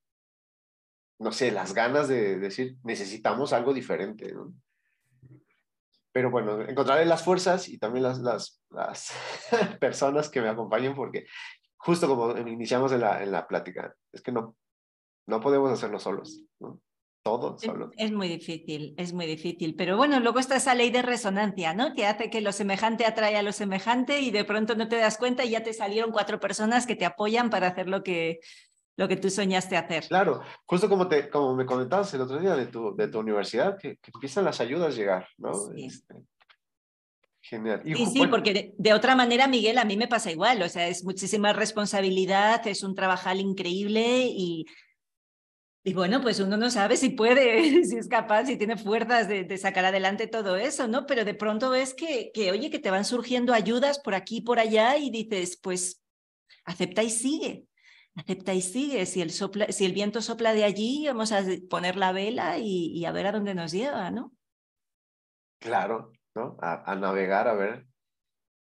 no sé, las ganas de decir, necesitamos algo diferente, ¿no? Pero bueno, encontraré las fuerzas y también las, las, las personas que me acompañen porque justo como iniciamos en la, en la plática, es que no, no podemos hacerlo solos, ¿no? Todos Es, solos. es muy difícil, es muy difícil. Pero bueno, luego está esa ley de resonancia, ¿no? Que hace que lo semejante atrae a lo semejante y de pronto no te das cuenta y ya te salieron cuatro personas que te apoyan para hacer lo que, lo que tú soñaste hacer. Claro, justo como, te, como me comentabas el otro día de tu, de tu universidad, que, que empiezan las ayudas a llegar, ¿no? Sí. Este, genial. Y Sí, porque de, de otra manera, Miguel, a mí me pasa igual, o sea, es muchísima responsabilidad, es un trabajal increíble y, y bueno, pues uno no sabe si puede, si es capaz, si tiene fuerzas de, de sacar adelante todo eso, ¿no? Pero de pronto ves que, que, oye, que te van surgiendo ayudas por aquí y por allá y dices, pues acepta y sigue, acepta y sigue, si el, sopla, si el viento sopla de allí, vamos a poner la vela y, y a ver a dónde nos lleva, ¿no? Claro, ¿no? A, a navegar, a ver,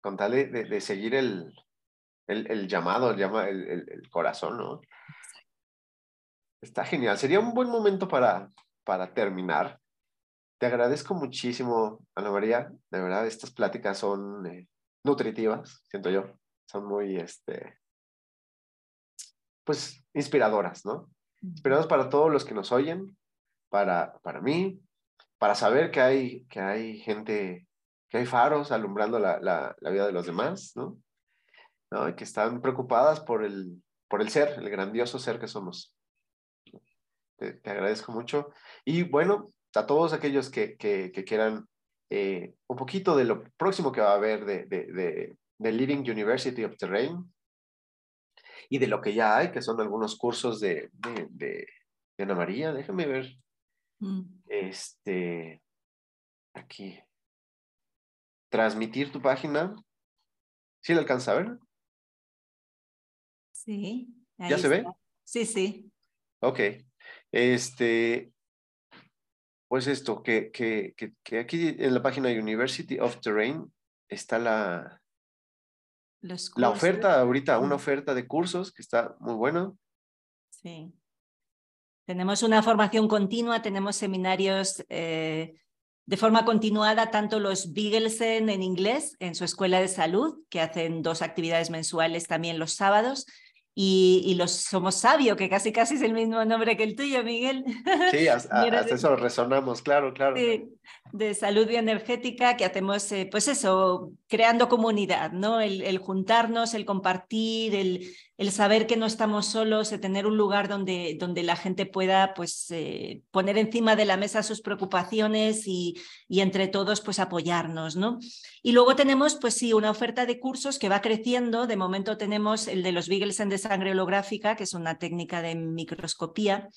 con tal de, de, de seguir el, el, el, llamado, el, llama, el, el, el corazón, ¿no? Está genial. Sería un buen momento para, para terminar. Te agradezco muchísimo, Ana María. De verdad, estas pláticas son eh, nutritivas, siento yo. Son muy, este, pues, inspiradoras, ¿no? Inspiradoras para todos los que nos oyen, para, para mí, para saber que hay, que hay gente, que hay faros alumbrando la, la, la vida de los demás, ¿no? ¿no? Y que están preocupadas por el, por el ser, el grandioso ser que somos. Te, te agradezco mucho. Y bueno, a todos aquellos que, que, que quieran eh, un poquito de lo próximo que va a haber de, de, de, de Living University of Terrain y de lo que ya hay, que son algunos cursos de, de, de, de Ana María. Déjame ver. Mm. Este, aquí. Transmitir tu página. ¿Sí le alcanza a ver? Sí. ¿Ya se ve? Sí, sí. Ok. Este, pues esto, que, que, que, que, aquí en la página University of Terrain está la, Los la oferta, ahorita una oferta de cursos que está muy bueno. Sí. Tenemos una formación continua, tenemos seminarios eh, de forma continuada, tanto los Bigelsen en inglés, en su escuela de salud, que hacen dos actividades mensuales también los sábados, y, los somos sabio, que casi casi es el mismo nombre que el tuyo, Miguel. Sí, hasta, eso resonamos, claro, claro. de salud bioenergética que hacemos, eh, pues eso, creando comunidad, ¿no? El, el juntarnos, el compartir, el, el, saber que no estamos solos, el tener un lugar donde, donde la gente pueda, pues, eh, poner encima de la mesa sus preocupaciones y, y entre todos, pues, apoyarnos, ¿no? Y luego tenemos, pues sí, una oferta de cursos que va creciendo. De momento tenemos el de los Beagles en sangre holográfica, que es una técnica de microscopía.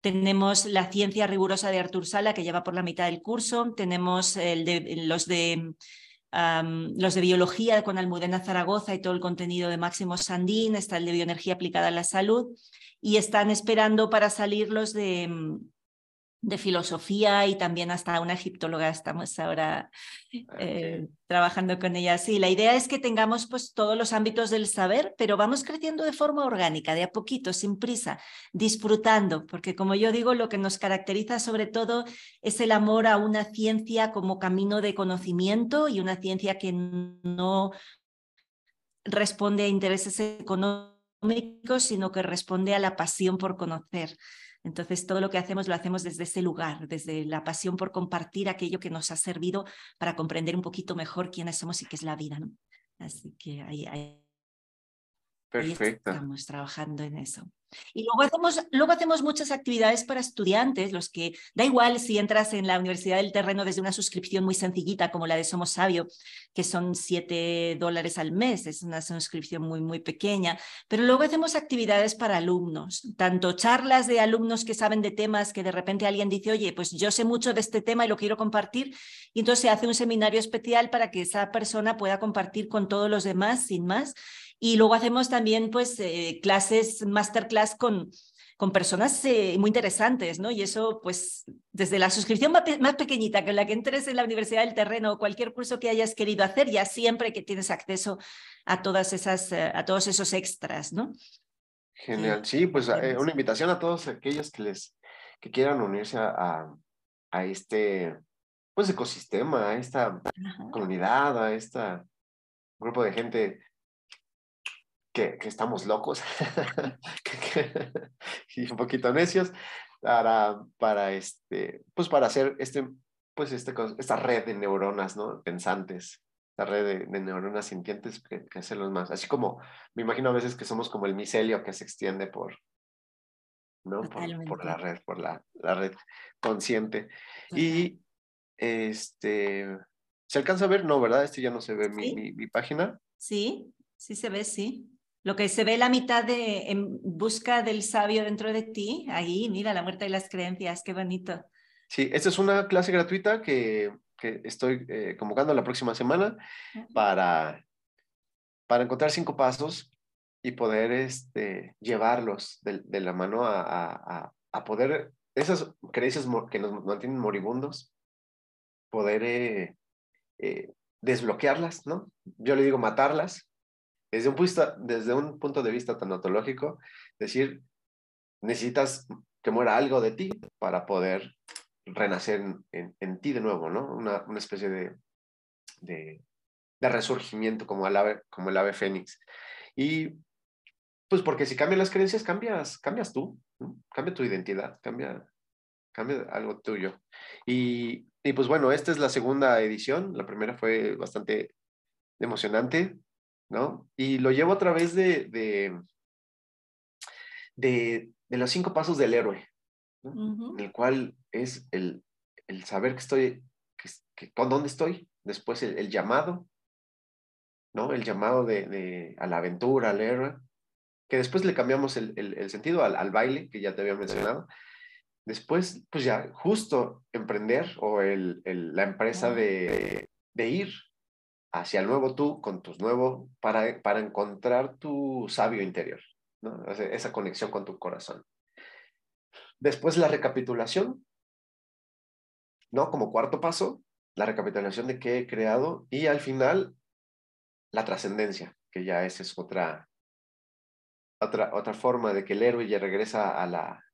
Tenemos la ciencia rigurosa de Artur Sala, que lleva por la mitad del curso. Tenemos el de, los de los de biología con Almudena Zaragoza y todo el contenido de Máximo Sandín, está el de bioenergía aplicada a la salud y están esperando para salir los de de filosofía y también hasta una egiptóloga estamos ahora ah, eh, trabajando con ella. Sí, la idea es que tengamos pues todos los ámbitos del saber, pero vamos creciendo de forma orgánica, de a poquito, sin prisa, disfrutando, porque como yo digo, lo que nos caracteriza sobre todo es el amor a una ciencia como camino de conocimiento y una ciencia que no responde a intereses económicos, sino que responde a la pasión por conocer. Entonces, todo lo que hacemos lo hacemos desde ese lugar, desde la pasión por compartir aquello que nos ha servido para comprender un poquito mejor quiénes somos y qué es la vida. ¿no? Así que ahí, ahí, Perfecto. estamos trabajando en eso. Y luego hacemos, luego hacemos muchas actividades para estudiantes, los que da igual si entras en la Universidad del Terreno desde una suscripción muy sencillita como la de Somos Sabio, que son 7 dólares al mes, es una suscripción muy, muy pequeña, pero luego hacemos actividades para alumnos, tanto charlas de alumnos que saben de temas que de repente alguien dice, oye, pues yo sé mucho de este tema y lo quiero compartir, y entonces se hace un seminario especial para que esa persona pueda compartir con todos los demás sin más. Y luego hacemos también pues eh, clases, masterclass con, con personas eh, muy interesantes, ¿no? Y eso, pues, desde la suscripción más, pequeñita, que la que entres en la Universidad del Terreno o cualquier curso que hayas querido hacer, ya siempre que tienes acceso a todas esas, eh, a todos esos extras, ¿no? Genial, sí, pues una invitación a todos aquellos que les que quieran unirse a, a, este pues ecosistema, a esta comunidad, a este grupo de gente que, estamos locos y un poquito necios para, para, este, pues para hacer este, pues este, esta red de neuronas, ¿no? Pensantes, esta red de, neuronas sintientes que, que hacerlos más. Así como me imagino a veces que somos como el micelio que se extiende por, ¿no? Por, la red, por la, la red consciente. Y este, ¿se alcanza a ver? No, ¿verdad? Este ya no se ve mi, mi, mi, página. Sí, sí se ve, sí. Lo que se ve la mitad de En busca del sabio dentro de ti, ahí, mira, la muerte y las creencias, qué bonito. Sí, esta es una clase gratuita que, que estoy eh, convocando la próxima semana para, para encontrar cinco pasos y poder este, llevarlos de, de la mano a, a, a, poder, esas creencias que nos mantienen moribundos, poder eh, eh, desbloquearlas, ¿no? Yo le digo matarlas desde un, punto, desde un punto de vista tanatológico, decir, necesitas que muera algo de ti para poder renacer en, en, ti de nuevo, ¿no? Una, una especie de, de, resurgimiento como el, ave, como el ave fénix. Y pues porque si cambian las creencias, cambias, cambias tú, cambia tu identidad, cambia, cambia algo tuyo. Y, y pues bueno, esta es la segunda edición, la primera fue bastante emocionante, ¿no? Y lo llevo a través de, de, de, los cinco pasos del héroe, en el cual es el, el saber que estoy, que, con dónde estoy, después el, llamado, ¿no? El llamado de, de, a la aventura, al héroe, que después le cambiamos el, el sentido al, al, baile, que ya te había mencionado. Después, pues ya, justo emprender o la empresa de, de ir hacia el nuevo tú con tus nuevos, para, para encontrar tu sabio interior, esa conexión con tu corazón. Después la recapitulación, ¿no? Como cuarto paso, la recapitulación de qué he creado y al final la trascendencia, que ya esa es otra, otra, otra forma de que el héroe ya regresa a la,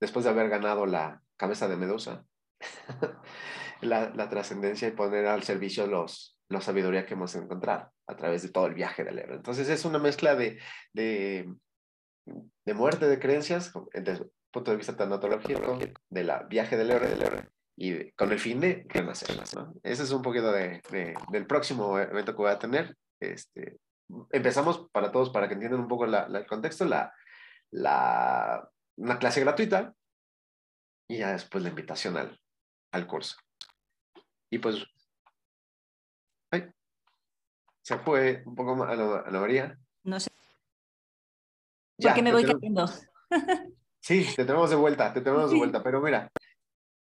después de haber ganado la cabeza de Medusa, la, la trascendencia y poner al servicio los, la sabiduría que hemos encontrado a través de todo el viaje del héroe. Entonces es una mezcla de, de, de muerte de creencias desde el punto de vista tanatológico de la viaje del héroe, y con el fin de renacer. ¿no? Ese es un poquito de, del próximo evento que voy a tener. Este, empezamos para todos, para que entiendan un poco la, el contexto, la, la, una clase gratuita y ya después la invitación al, al curso. Y pues, se fue un poco a la, a María. No sé. Porque me voy cayendo. Sí, te tenemos de vuelta, te tenemos de vuelta, pero mira,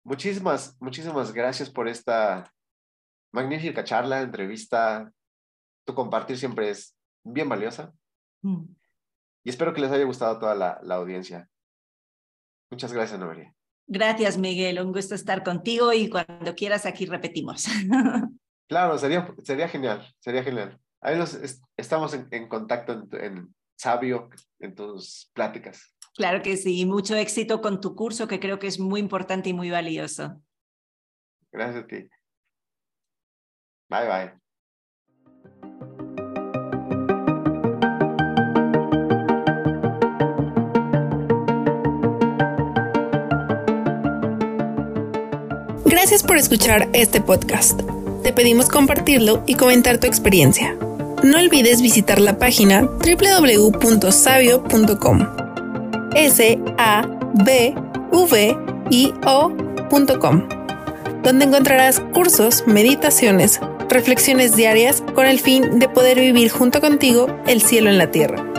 Muchísimas, muchísimas gracias por esta magnífica charla, entrevista. Tu compartir siempre es bien valiosa. Mm. Y espero que les haya gustado toda la, la audiencia. Muchas gracias, Noelia. Gracias, Miguel. Un gusto estar contigo y cuando quieras aquí repetimos. claro, sería, sería genial, sería genial. Ahí nos, estamos en, en contacto en, en Sabio, en tus pláticas. Claro que sí, mucho éxito con tu curso que creo que es muy importante y muy valioso. Gracias a ti. Bye bye. Gracias por escuchar este podcast. Te pedimos compartirlo y comentar tu experiencia. No olvides visitar la página www.sabio.com s-a-b-v-i-o.com, donde encontrarás cursos, meditaciones, reflexiones diarias con el fin de poder vivir junto contigo el cielo en la tierra.